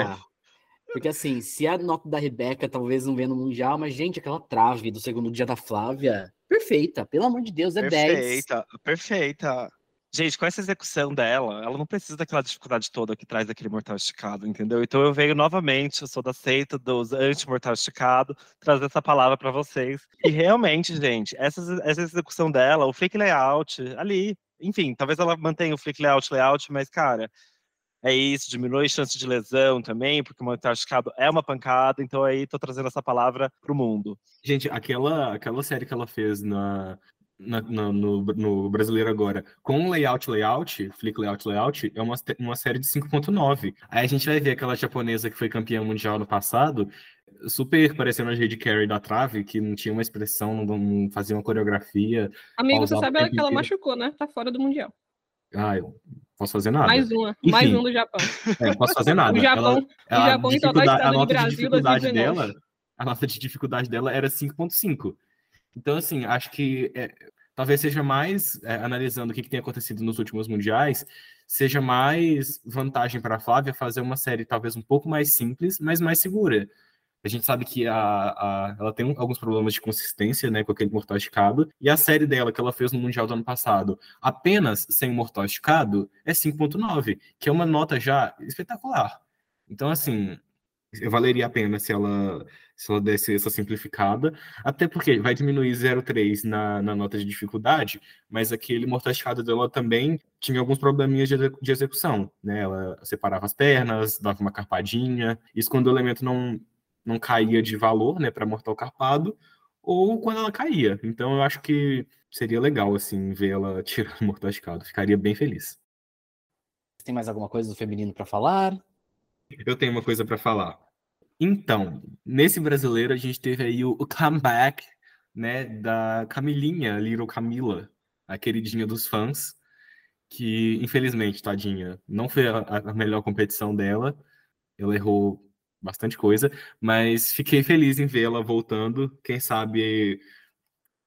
Porque assim, se a nota da Rebeca talvez não venha no Mundial, mas, gente, aquela trave do segundo dia da Flávia, perfeita, pelo amor de Deus, é perfeita, 10. Perfeita, perfeita. Gente, com essa execução dela, ela não precisa daquela dificuldade toda que traz aquele mortal esticado, entendeu? Então eu venho novamente, eu sou da seita dos anti-mortal esticado, trazer essa palavra para vocês. E realmente, gente, essa, essa execução dela, o flick layout, ali, enfim, talvez ela mantenha o flick layout, layout, mas, cara, é isso, diminui a chance de lesão também, porque o mortal esticado é uma pancada, então aí tô trazendo essa palavra pro mundo. Gente, aquela, aquela série que ela fez na, na, na, no, no, brasileiro agora, com layout, layout, flick layout, layout, é uma, uma série de 5.9. Aí a gente vai ver aquela japonesa que foi campeã mundial no passado, super parecendo a Jade Carey da trave, que não tinha uma expressão, não, não fazia uma coreografia. Amigo, você sabe que ela machucou, né? Tá fora do mundial. Ah, eu posso fazer nada. Mais uma, Enfim, mais um do Japão. É, não posso fazer nada. o Japão, ela, o Japão então vai estar no Brasil de dificuldade dela, A nota de dificuldade dela era 5.5. Então, assim, acho que é, talvez seja mais, é, analisando o que, que tem acontecido nos últimos mundiais, seja mais vantagem para a Flávia fazer uma série talvez um pouco mais simples, mas mais segura. A gente sabe que a, a, ela tem alguns problemas de consistência, né, com aquele mortal esticado. E a série dela, que ela fez no Mundial do ano passado, apenas sem mortal esticado, é 5.9, que é uma nota já espetacular. Então, assim, valeria a pena se ela, se ela desse essa simplificada, até porque vai diminuir 0,3 na, na nota de dificuldade, mas aquele mortal esticado dela também tinha alguns probleminhas de, de execução, né? Ela separava as pernas, dava uma carpadinha, isso quando o elemento não não caía de valor, né, para Mortal Carpado, ou quando ela caía. Então eu acho que seria legal, assim, ver ela tirando o Mortal Escado. Ficaria bem feliz. Tem mais alguma coisa do feminino para falar? Eu tenho uma coisa para falar. Então, nesse brasileiro a gente teve aí o, o comeback, né, da Camilinha, Little Camila, a queridinha dos fãs, que infelizmente, tadinha, não foi a, a melhor competição dela. Ela errou bastante coisa, mas fiquei feliz em vê-la voltando. Quem sabe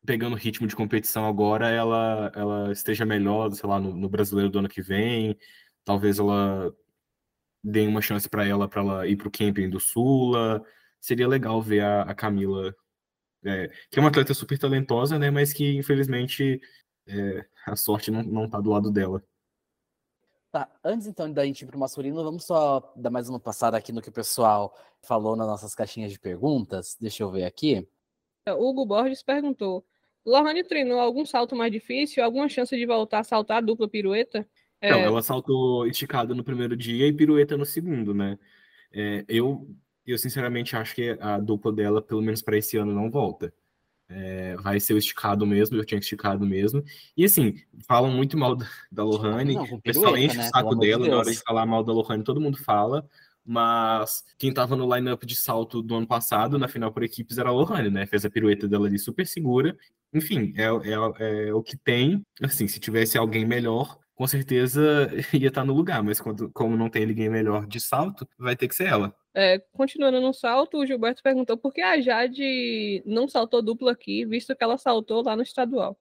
pegando ritmo de competição agora, ela, ela esteja melhor, sei lá, no, no brasileiro do ano que vem. Talvez ela dê uma chance para ela para ela ir para o camping do Sula. Seria legal ver a, a Camila, é, que é uma atleta super talentosa, né? Mas que infelizmente é, a sorte não, não tá do lado dela. Tá, antes então da gente ir pro masculino, vamos só dar mais uma passada aqui no que o pessoal falou nas nossas caixinhas de perguntas. Deixa eu ver aqui. Hugo Borges perguntou: Lohane treinou algum salto mais difícil? Alguma chance de voltar a saltar a dupla pirueta? É... Não, ela saltou esticada no primeiro dia e pirueta no segundo, né? É, eu, eu sinceramente acho que a dupla dela, pelo menos para esse ano, não volta. É, vai ser o esticado mesmo, eu tinha esticado mesmo. E assim, falam muito mal da Lohane, o pessoal enche né? o saco dela de na hora de falar mal da Lohane, todo mundo fala, mas quem tava no lineup de salto do ano passado, na final por equipes, era a Lohane, né? Fez a pirueta dela ali super segura. Enfim, é, é, é o que tem. Assim, se tivesse alguém melhor, com certeza ia estar no lugar, mas quando, como não tem ninguém melhor de salto, vai ter que ser ela. É, continuando no salto, o Gilberto perguntou por que a Jade não saltou dupla aqui, visto que ela saltou lá no estadual.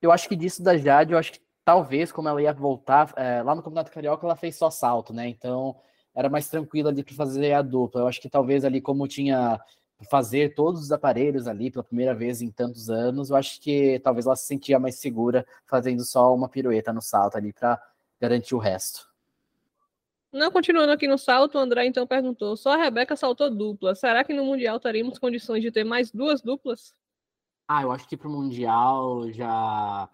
Eu acho que disso da Jade, eu acho que talvez, como ela ia voltar, é, lá no Campeonato Carioca ela fez só salto, né? Então era mais tranquilo ali para fazer a dupla. Eu acho que talvez ali, como tinha fazer todos os aparelhos ali pela primeira vez em tantos anos, eu acho que talvez ela se sentia mais segura fazendo só uma pirueta no salto ali para garantir o resto. Não, continuando aqui no salto, o André então perguntou: só a Rebeca saltou dupla. Será que no Mundial teremos condições de ter mais duas duplas? Ah, eu acho que para o Mundial já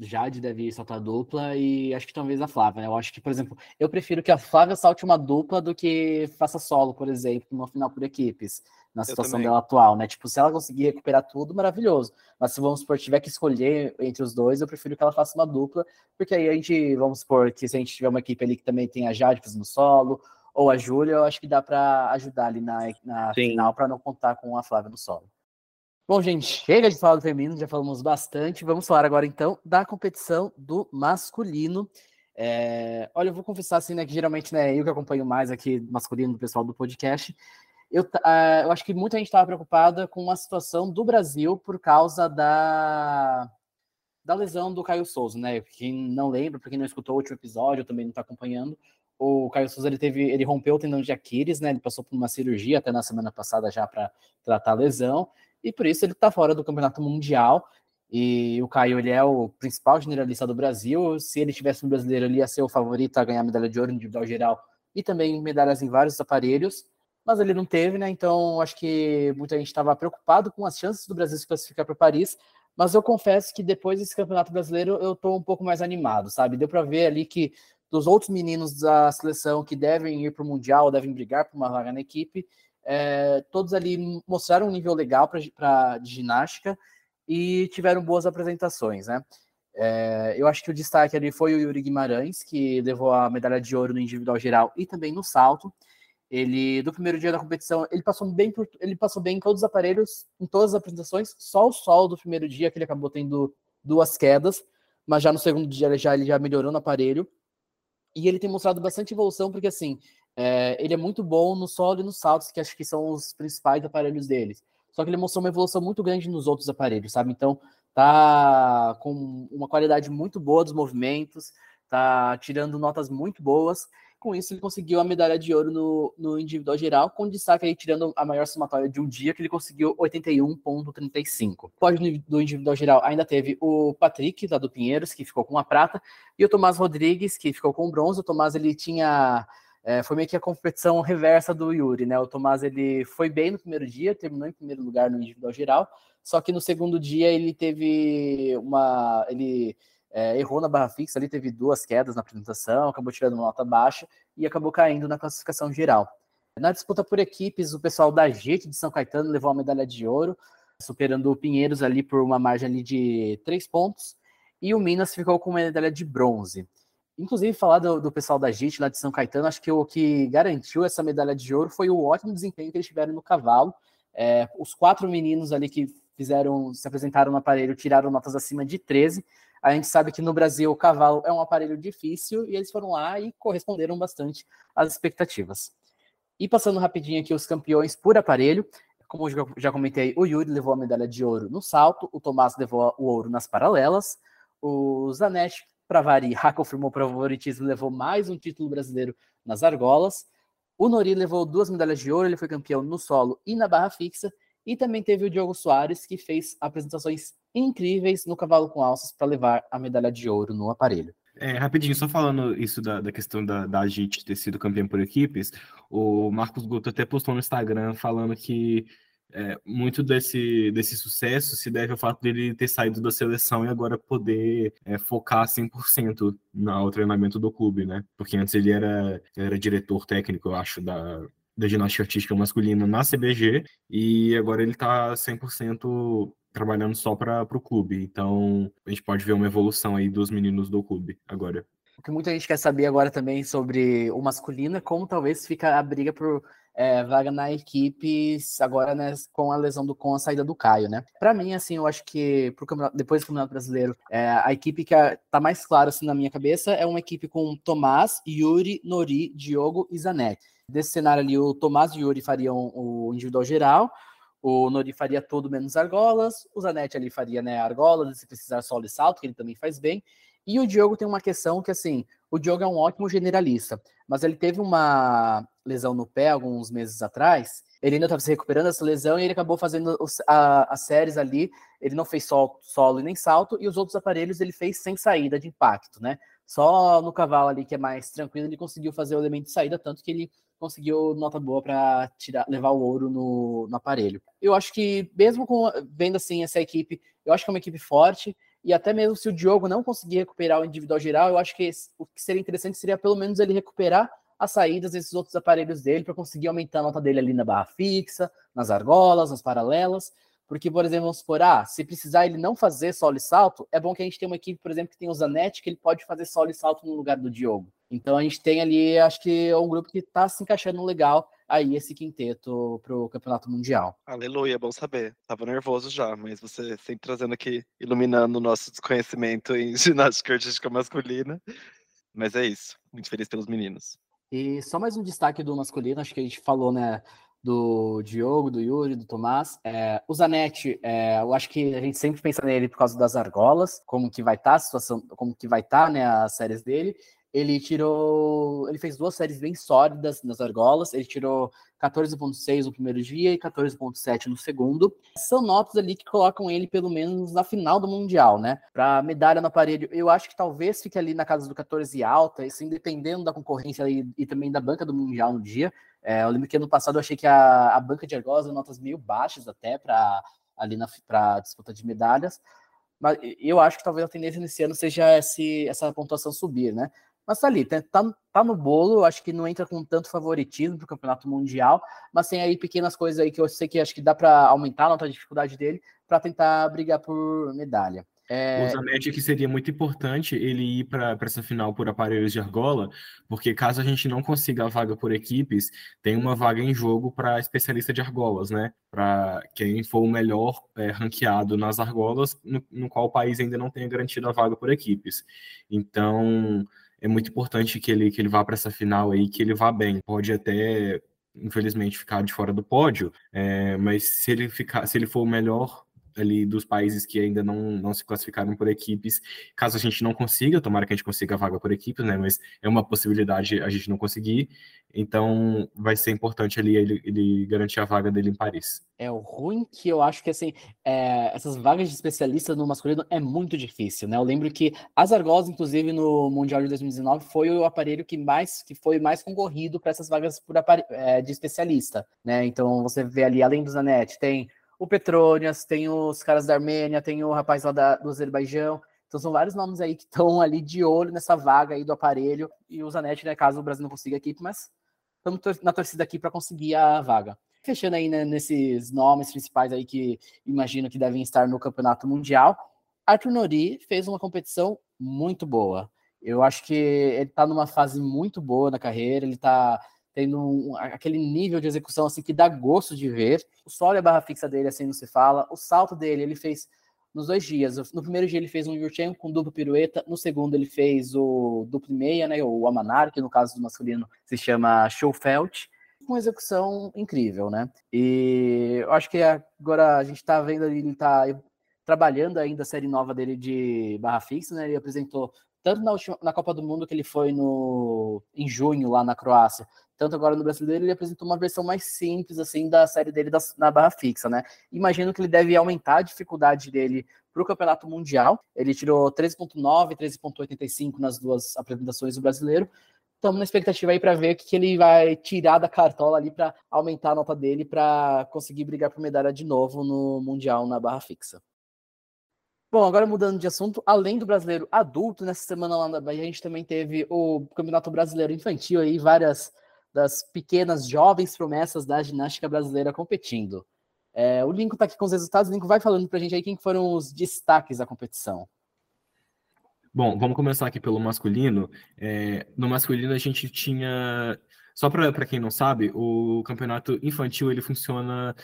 Jade deve saltar dupla e acho que talvez a Flávia. Né? Eu acho que, por exemplo, eu prefiro que a Flávia salte uma dupla do que faça solo, por exemplo, numa final por equipes, na situação dela atual, né? Tipo, se ela conseguir recuperar tudo, maravilhoso. Mas se vamos supor, tiver que escolher entre os dois, eu prefiro que ela faça uma dupla, porque aí a gente, vamos supor, que se a gente tiver uma equipe ali que também tem a Jade fazendo solo, ou a Júlia, eu acho que dá para ajudar ali na, na final para não contar com a Flávia no solo. Bom, gente, chega de falar do feminino, já falamos bastante. Vamos falar agora, então, da competição do masculino. É... Olha, eu vou confessar assim, né, que geralmente né, eu que acompanho mais aqui masculino do pessoal do podcast. Eu, uh, eu acho que muita gente estava preocupada com a situação do Brasil por causa da, da lesão do Caio Souza, né? Quem não lembra, para quem não escutou o último episódio, também não está acompanhando, o Caio Souza ele teve, ele rompeu o tendão de Aquiles, né? Ele passou por uma cirurgia até na semana passada já para tratar a lesão e por isso ele está fora do campeonato mundial. E o Caio ele é o principal generalista do Brasil. Se ele tivesse um brasileiro, ele ia ser o favorito a ganhar medalha de ouro individual geral e também medalhas em vários aparelhos. Mas ele não teve, né? Então acho que muita gente estava preocupado com as chances do Brasil se classificar para Paris. Mas eu confesso que depois desse campeonato brasileiro eu estou um pouco mais animado, sabe? Deu para ver ali que dos outros meninos da seleção que devem ir para o Mundial, devem brigar por uma vaga na equipe, é, todos ali mostraram um nível legal para de ginástica e tiveram boas apresentações, né? É, eu acho que o destaque ali foi o Yuri Guimarães, que levou a medalha de ouro no individual geral e também no salto. Ele, do primeiro dia da competição, ele passou bem por, ele passou bem em todos os aparelhos, em todas as apresentações, só o sol do primeiro dia, que ele acabou tendo duas quedas, mas já no segundo dia ele já, ele já melhorou no aparelho. E ele tem mostrado bastante evolução, porque assim, é, ele é muito bom no solo e nos saltos, que acho que são os principais aparelhos deles. Só que ele mostrou uma evolução muito grande nos outros aparelhos, sabe? Então, tá com uma qualidade muito boa dos movimentos, tá tirando notas muito boas. Com isso, ele conseguiu a medalha de ouro no, no individual geral, com destaque aí tirando a maior somatória de um dia, que ele conseguiu 81,35. Pódio do individual geral ainda teve o Patrick, lá do Pinheiros, que ficou com a prata, e o Tomás Rodrigues, que ficou com o bronze. O Tomás ele tinha é, foi meio que a competição reversa do Yuri, né? O Tomás ele foi bem no primeiro dia, terminou em primeiro lugar no individual geral, só que no segundo dia ele teve uma. ele é, errou na barra fixa ali, teve duas quedas na apresentação, acabou tirando uma nota baixa e acabou caindo na classificação geral. Na disputa por equipes, o pessoal da JET de São Caetano levou a medalha de ouro, superando o Pinheiros ali por uma margem ali de três pontos, e o Minas ficou com uma medalha de bronze. Inclusive, falar do, do pessoal da JIT lá de São Caetano, acho que o que garantiu essa medalha de ouro foi o ótimo desempenho que eles tiveram no cavalo. É, os quatro meninos ali que fizeram, se apresentaram no aparelho, tiraram notas acima de 13. A gente sabe que no Brasil o cavalo é um aparelho difícil e eles foram lá e corresponderam bastante às expectativas. E passando rapidinho aqui os campeões por aparelho, como eu já comentei, o Yuri levou a medalha de ouro no salto, o Tomás levou o ouro nas paralelas, o Zanetti, para variar, confirmou o favoritismo, levou mais um título brasileiro nas argolas. O Nori levou duas medalhas de ouro, ele foi campeão no solo e na barra fixa. E também teve o Diogo Soares, que fez apresentações incríveis no cavalo com alças para levar a medalha de ouro no aparelho. É, rapidinho, só falando isso da, da questão da, da JIT ter sido campeão por equipes, o Marcos Guto até postou no Instagram falando que é, muito desse, desse sucesso se deve ao fato dele ter saído da seleção e agora poder é, focar 100% no treinamento do clube, né? Porque antes ele era, era diretor técnico, eu acho, da, da ginástica artística masculina na CBG e agora ele está 100% trabalhando só para o clube. Então, a gente pode ver uma evolução aí dos meninos do clube agora. O que muita gente quer saber agora também sobre o masculino é como talvez fica a briga por é, vaga na equipe agora né, com a lesão do com a saída do Caio, né? Para mim, assim, eu acho que depois do Campeonato Brasileiro, é, a equipe que está mais clara assim na minha cabeça é uma equipe com Tomás, Yuri, Nori, Diogo e Zanetti. Desse cenário ali, o Tomás e o Yuri fariam o individual geral, o Nori faria tudo menos argolas, o Zanetti ali faria né, argolas, se precisar solo e salto, que ele também faz bem. E o Diogo tem uma questão que, assim, o Diogo é um ótimo generalista, mas ele teve uma lesão no pé alguns meses atrás. Ele ainda estava se recuperando dessa lesão e ele acabou fazendo as séries ali. Ele não fez solo, solo e nem salto, e os outros aparelhos ele fez sem saída de impacto, né? Só no cavalo ali, que é mais tranquilo, ele conseguiu fazer o elemento de saída, tanto que ele conseguiu nota boa para tirar levar o ouro no, no aparelho. Eu acho que, mesmo com, vendo assim essa equipe, eu acho que é uma equipe forte. E até mesmo se o Diogo não conseguir recuperar o individual geral, eu acho que o que seria interessante seria pelo menos ele recuperar as saídas desses outros aparelhos dele para conseguir aumentar a nota dele ali na barra fixa, nas argolas, nas paralelas. Porque, por exemplo, vamos supor, ah, se precisar ele não fazer solo e salto, é bom que a gente tenha uma equipe, por exemplo, que tem o Zanetti, que ele pode fazer solo e salto no lugar do Diogo. Então a gente tem ali, acho que é um grupo que está se encaixando legal aí esse quinteto para o Campeonato Mundial. Aleluia, bom saber. Tava nervoso já, mas você sempre trazendo aqui, iluminando o nosso desconhecimento em ginástica artística masculina. Mas é isso, muito feliz pelos meninos. E só mais um destaque do masculino, acho que a gente falou, né, do Diogo, do Yuri, do Tomás. É, o Zanetti, é, eu acho que a gente sempre pensa nele por causa das argolas, como que vai estar tá a situação, como que vai estar, tá, né, as séries dele. Ele tirou. Ele fez duas séries bem sólidas nas argolas. Ele tirou 14,6 no primeiro dia e 14,7 no segundo. São notas ali que colocam ele, pelo menos, na final do Mundial, né? Para medalha no aparelho, eu acho que talvez fique ali na casa do 14 alta, assim, dependendo da concorrência ali, e também da banca do Mundial no dia. É, eu lembro que ano passado eu achei que a, a banca de argolas deu notas meio baixas até para ali para disputa de medalhas. Mas eu acho que talvez a tendência nesse ano seja esse, essa pontuação subir, né? Mas tá ali, tá, tá, tá no bolo, acho que não entra com tanto favoritismo pro campeonato mundial, mas tem aí pequenas coisas aí que eu sei que acho que dá para aumentar a nota de dificuldade dele para tentar brigar por medalha. É... O Zanetti que seria muito importante ele ir para essa final por aparelhos de argola, porque caso a gente não consiga a vaga por equipes, tem uma vaga em jogo para especialista de argolas, né? Para quem for o melhor é, ranqueado nas argolas, no, no qual o país ainda não tenha garantido a vaga por equipes. Então, é muito importante que ele, que ele vá para essa final aí, que ele vá bem. Pode até, infelizmente, ficar de fora do pódio, é, mas se ele ficar, se ele for o melhor ali dos países que ainda não, não se classificaram por equipes. Caso a gente não consiga, tomara que a gente consiga a vaga por equipes, né? Mas é uma possibilidade a gente não conseguir. Então vai ser importante ali ele, ele garantir a vaga dele em Paris. É o ruim que eu acho que assim, é, essas vagas de especialistas no masculino é muito difícil, né? Eu lembro que as argolas, inclusive no Mundial de 2019, foi o aparelho que mais que foi mais concorrido para essas vagas por é, de especialista, né? Então você vê ali, além do Zanetti, tem o Petronias, tem os caras da Armênia, tem o rapaz lá da, do Azerbaijão. Então são vários nomes aí que estão ali de olho nessa vaga aí do aparelho. E o Zanetti, né, caso o Brasil não consiga a equipe, mas estamos na torcida aqui para conseguir a vaga. Fechando aí né, nesses nomes principais aí que imagino que devem estar no Campeonato Mundial, Arthur Nori fez uma competição muito boa. Eu acho que ele está numa fase muito boa na carreira, ele está tendo um, aquele nível de execução assim que dá gosto de ver. O solo e a barra fixa dele, assim, não se fala. O salto dele, ele fez nos dois dias. No primeiro dia ele fez um Yurchen com duplo pirueta, no segundo ele fez o duplo meia, né, o Amanar, que no caso do masculino se chama Schofield, com execução incrível, né? E eu acho que agora a gente está vendo ele está trabalhando ainda a série nova dele de barra fixa, né? Ele apresentou tanto na, última, na Copa do Mundo que ele foi no em junho lá na Croácia, tanto agora no brasileiro, ele apresentou uma versão mais simples, assim, da série dele da, na barra fixa, né? Imagino que ele deve aumentar a dificuldade dele para o campeonato mundial. Ele tirou 13,9 13,85 nas duas apresentações do brasileiro. Estamos na expectativa aí para ver o que, que ele vai tirar da cartola ali para aumentar a nota dele para conseguir brigar por medalha de novo no Mundial na barra fixa. Bom, agora mudando de assunto, além do brasileiro adulto, nessa semana lá na Bahia, a gente também teve o Campeonato Brasileiro Infantil aí, várias das pequenas jovens promessas da ginástica brasileira competindo. É, o Lincoln está aqui com os resultados. O Lincoln vai falando para a gente aí quem foram os destaques da competição. Bom, vamos começar aqui pelo masculino. É, no masculino a gente tinha, só para quem não sabe, o campeonato infantil ele funciona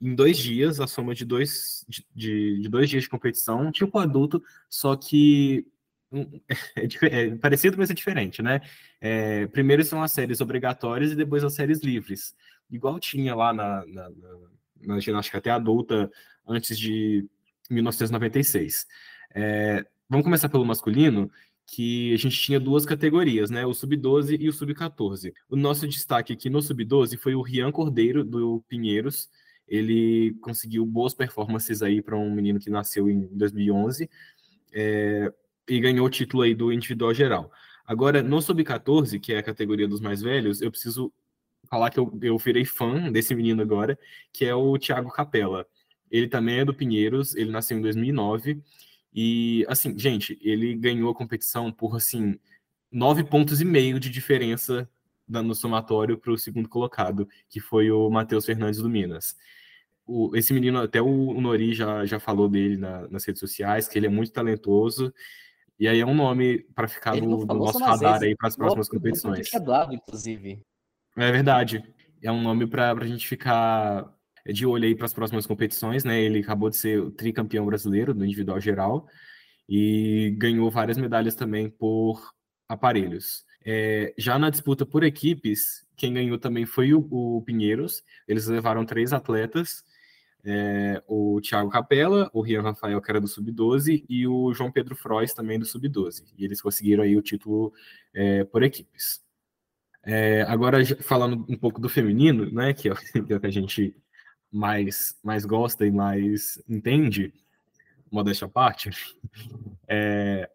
em dois dias, a soma de dois, de, de dois dias de competição, tipo adulto, só que é, é, parecido, mas é diferente, né? É, primeiro são as séries obrigatórias e depois as séries livres. Igual tinha lá na, na, na, na ginástica até adulta, antes de 1996. É, vamos começar pelo masculino, que a gente tinha duas categorias, né? O sub-12 e o sub-14. O nosso destaque aqui no sub-12 foi o Rian Cordeiro, do Pinheiros. Ele conseguiu boas performances aí para um menino que nasceu em 2011. É, e ganhou o título aí do individual geral. Agora, no Sub-14, que é a categoria dos mais velhos, eu preciso falar que eu, eu virei fã desse menino agora, que é o Thiago Capella. Ele também é do Pinheiros, ele nasceu em 2009, e, assim, gente, ele ganhou a competição por, assim, nove pontos e meio de diferença no somatório para o segundo colocado, que foi o Matheus Fernandes do Minas. O, esse menino, até o, Nori já, já falou dele na, nas redes sociais, que ele é muito talentoso, e aí é um nome para ficar no, no, nosso radar aí para as próximas competições. Quebrado, inclusive. É verdade. É um nome para a gente ficar de olho aí para as próximas competições, né? Ele acabou de ser o tricampeão brasileiro do individual geral e ganhou várias medalhas também por aparelhos. É, já na disputa por equipes, quem ganhou também foi o, o Pinheiros. Eles levaram três atletas é, o Thiago Capella, o Rian Rafael, que era do Sub-12, e o João Pedro Frois, também do Sub-12. E eles conseguiram aí o título é, por equipes. É, agora, falando um pouco do feminino, né, que é, que, é o que a gente mais, mais gosta e mais entende, modéstia à parte, é,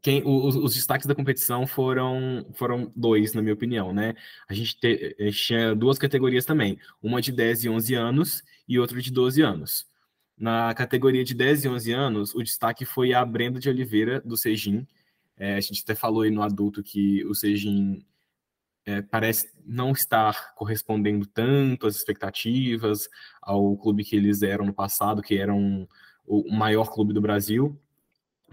quem, os, os, destaques da competição foram, foram dois, na minha opinião, né? A gente, te, a gente, tinha duas categorias também, uma de 10 e 11 anos e outra de 12 anos. Na categoria de 10 e 11 anos, o destaque foi a Brenda de Oliveira, do Sejin. É, a gente até falou aí no adulto que o Sejin é, parece não estar correspondendo tanto às expectativas, ao clube que eles eram no passado, que era um, o maior clube do Brasil.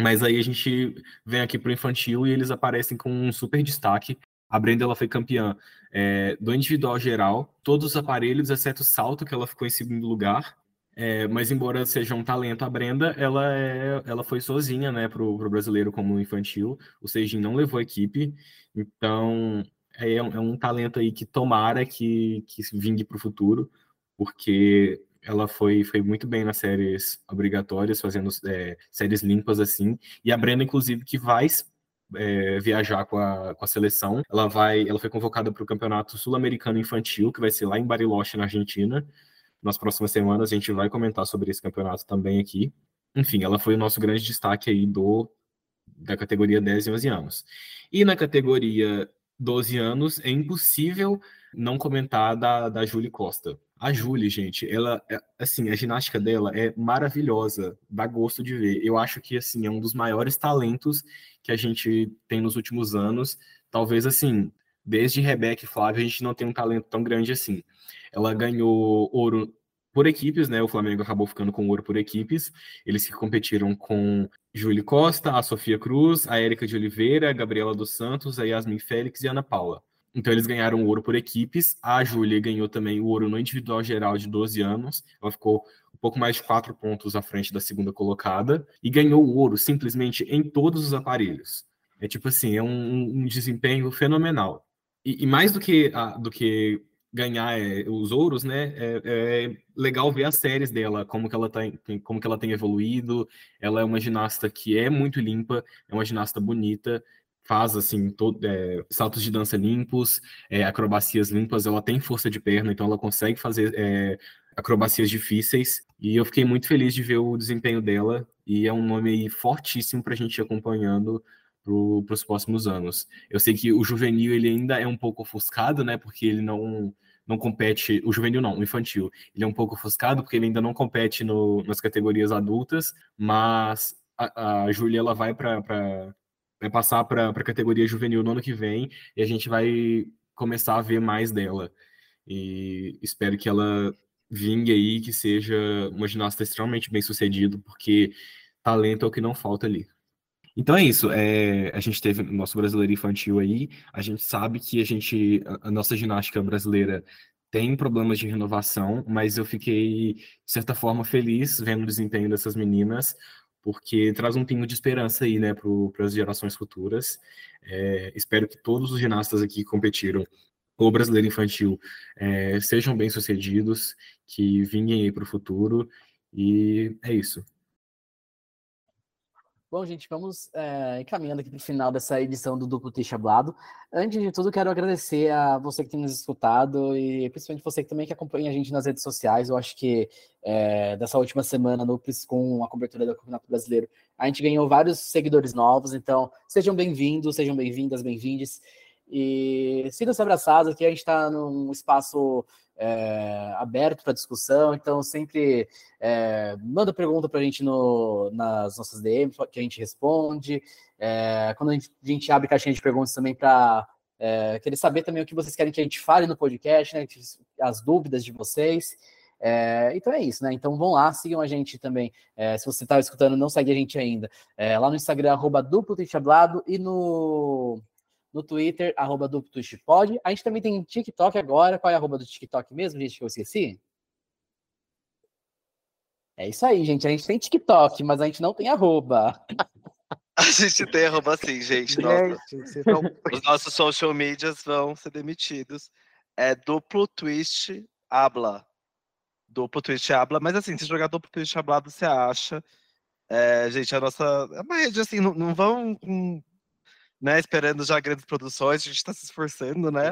Mas aí a gente vem aqui para o infantil e eles aparecem com um super destaque. A Brenda ela foi campeã é, do individual geral, todos os aparelhos, exceto o salto, que ela ficou em segundo lugar. É, mas embora seja um talento, a Brenda ela, é, ela foi sozinha né, para o brasileiro como infantil. O Seijin não levou a equipe, então é um, é um talento aí que tomara que, que vingue para o futuro, porque ela foi, foi muito bem nas séries obrigatórias, fazendo é, séries limpas assim. E a Brenda, inclusive, que vai é, viajar com a, com a seleção. Ela vai, ela foi convocada para o Campeonato Sul-Americano Infantil, que vai ser lá em Bariloche, na Argentina. Nas próximas semanas a gente vai comentar sobre esse campeonato também aqui. Enfim, ela foi o nosso grande destaque aí do da categoria 10 e 11 anos. E na categoria 12 anos, é impossível não comentar da, da Julie Costa. A Julie, gente, ela, é, assim, a ginástica dela é maravilhosa, dá gosto de ver. Eu acho que, assim, é um dos maiores talentos que a gente tem nos últimos anos. Talvez, assim, desde Rebeca e Flávia, a gente não tem um talento tão grande assim. Ela ganhou ouro por equipes, né? O Flamengo acabou ficando com ouro por equipes. Eles que competiram com Júlia Costa, a Sofia Cruz, a Érica de Oliveira, a Gabriela dos Santos, a Yasmin Félix e a Ana Paula. Então eles ganharam ouro por equipes. A Júlia ganhou também o ouro no individual geral de 12 anos. Ela ficou um pouco mais de quatro pontos à frente da segunda colocada e ganhou o ouro simplesmente em todos os aparelhos. É tipo assim, é um, um desempenho fenomenal. E, e mais do que, a, do que ganhar é, os ouros, né? É, é, legal ver as séries dela, como que ela tá, como que ela tem evoluído. Ela é uma ginasta que é muito limpa, é uma ginasta bonita, faz assim todo, é, saltos de dança limpos, é, acrobacias limpas. Ela tem força de perna, então ela consegue fazer é, acrobacias difíceis. E eu fiquei muito feliz de ver o desempenho dela. E é um nome fortíssimo para a gente ir acompanhando para os próximos anos. Eu sei que o juvenil ele ainda é um pouco ofuscado, né? Porque ele não não compete, o juvenil não, o infantil, ele é um pouco ofuscado porque ele ainda não compete no, nas categorias adultas, mas a, a Júlia ela vai para vai passar para a categoria juvenil no ano que vem e a gente vai começar a ver mais dela. E espero que ela vingue aí, que seja uma ginasta extremamente bem sucedido, porque talento é o que não falta ali. Então é isso. É, a gente teve o nosso brasileiro infantil aí. A gente sabe que a gente, a, a nossa ginástica brasileira tem problemas de renovação, mas eu fiquei, de certa forma, feliz vendo o desempenho dessas meninas, porque traz um pingo de esperança aí, né, para as gerações futuras. É, espero que todos os ginastas aqui que competiram o brasileiro infantil é, sejam bem-sucedidos, que vinguem aí para o futuro, e é isso. Bom, gente, vamos é, encaminhando aqui para o final dessa edição do Duplo T Chablado. Antes de tudo, quero agradecer a você que tem nos escutado e principalmente você que também que acompanha a gente nas redes sociais. Eu acho que é, dessa última semana, no com a cobertura do Campeonato Brasileiro, a gente ganhou vários seguidores novos. Então, sejam bem-vindos, sejam bem-vindas, bem-vindes. E sintam-se abraçados, aqui a gente está num espaço é, aberto para discussão, então sempre é, manda pergunta para a gente no, nas nossas DMs, que a gente responde. É, quando a gente, a gente, abre caixinha de perguntas também para é, querer saber também o que vocês querem que a gente fale no podcast, né, as dúvidas de vocês. É, então é isso, né? Então vão lá, sigam a gente também. É, se você está escutando, não segue a gente ainda. É, lá no Instagram, arroba duplo e no no Twitter, arroba do Pod. A gente também tem TikTok agora. Qual é a arroba do TikTok mesmo, gente, que eu esqueci? É isso aí, gente. A gente tem TikTok, mas a gente não tem arroba. A gente tem arroba sim, gente. Nossa. Gente. Os nossos social medias vão ser demitidos. É duplo twist habla. Duplo twist habla. Mas assim, se jogar duplo twist hablado, você acha. É, gente, a nossa. É uma rede assim, não, não vão com né, esperando já grandes produções, a gente está se esforçando, né?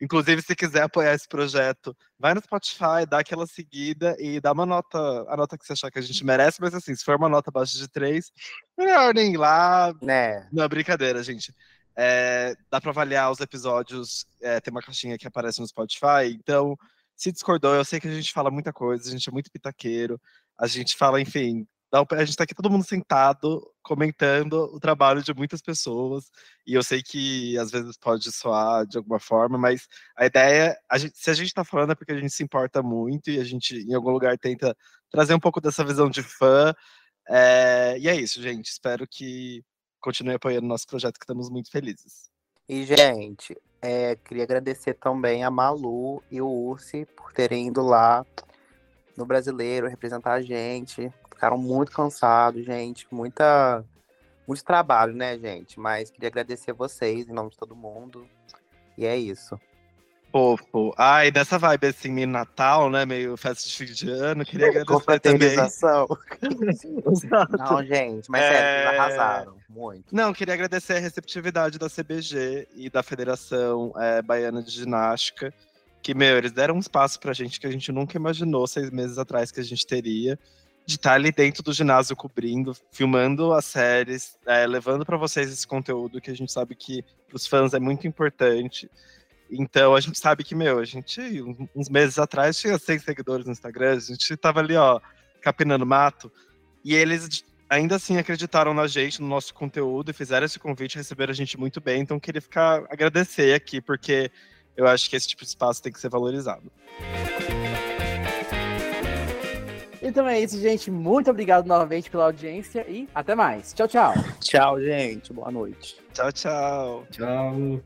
Inclusive, se quiser apoiar esse projeto, vai no Spotify, dá aquela seguida e dá uma nota, a nota que você achar que a gente merece, mas assim, se for uma nota abaixo de três, melhor nem ir lá. Né? Não, brincadeira, gente. É, dá para avaliar os episódios, é, tem uma caixinha que aparece no Spotify, então, se discordou, eu sei que a gente fala muita coisa, a gente é muito pitaqueiro, a gente fala, enfim, a gente está aqui todo mundo sentado, comentando o trabalho de muitas pessoas, e eu sei que às vezes pode soar de alguma forma, mas a ideia, a gente, se a gente está falando é porque a gente se importa muito e a gente, em algum lugar, tenta trazer um pouco dessa visão de fã. É, e é isso, gente. Espero que continue apoiando nosso projeto, que estamos muito felizes. E, gente, é, queria agradecer também a Malu e o Ursi por terem ido lá no brasileiro representar a gente ficaram muito cansados, gente. Muita, muito trabalho, né, gente? Mas queria agradecer vocês em nome de todo mundo. E é isso. Fofo. Ai, dessa vibe assim, meio Natal, né? Meio festa de fim de ano. Queria agradecer também. Não, gente, mas é... sério, arrasaram muito. Não, queria agradecer a receptividade da CBG e da Federação é, Baiana de Ginástica. Que, meu, eles deram um espaço pra gente que a gente nunca imaginou seis meses atrás que a gente teria de estar ali dentro do ginásio cobrindo, filmando as séries, é, levando para vocês esse conteúdo que a gente sabe que para os fãs é muito importante. Então a gente sabe que, meu, a gente, uns meses atrás, tinha seis seguidores no Instagram, a gente tava ali, ó, capinando mato, e eles ainda assim acreditaram na gente, no nosso conteúdo, e fizeram esse convite, receberam a gente muito bem, então queria ficar agradecer aqui, porque eu acho que esse tipo de espaço tem que ser valorizado. Então é isso, gente. Muito obrigado novamente pela audiência e até mais. Tchau, tchau. Tchau, gente. Boa noite. Tchau, tchau. Tchau.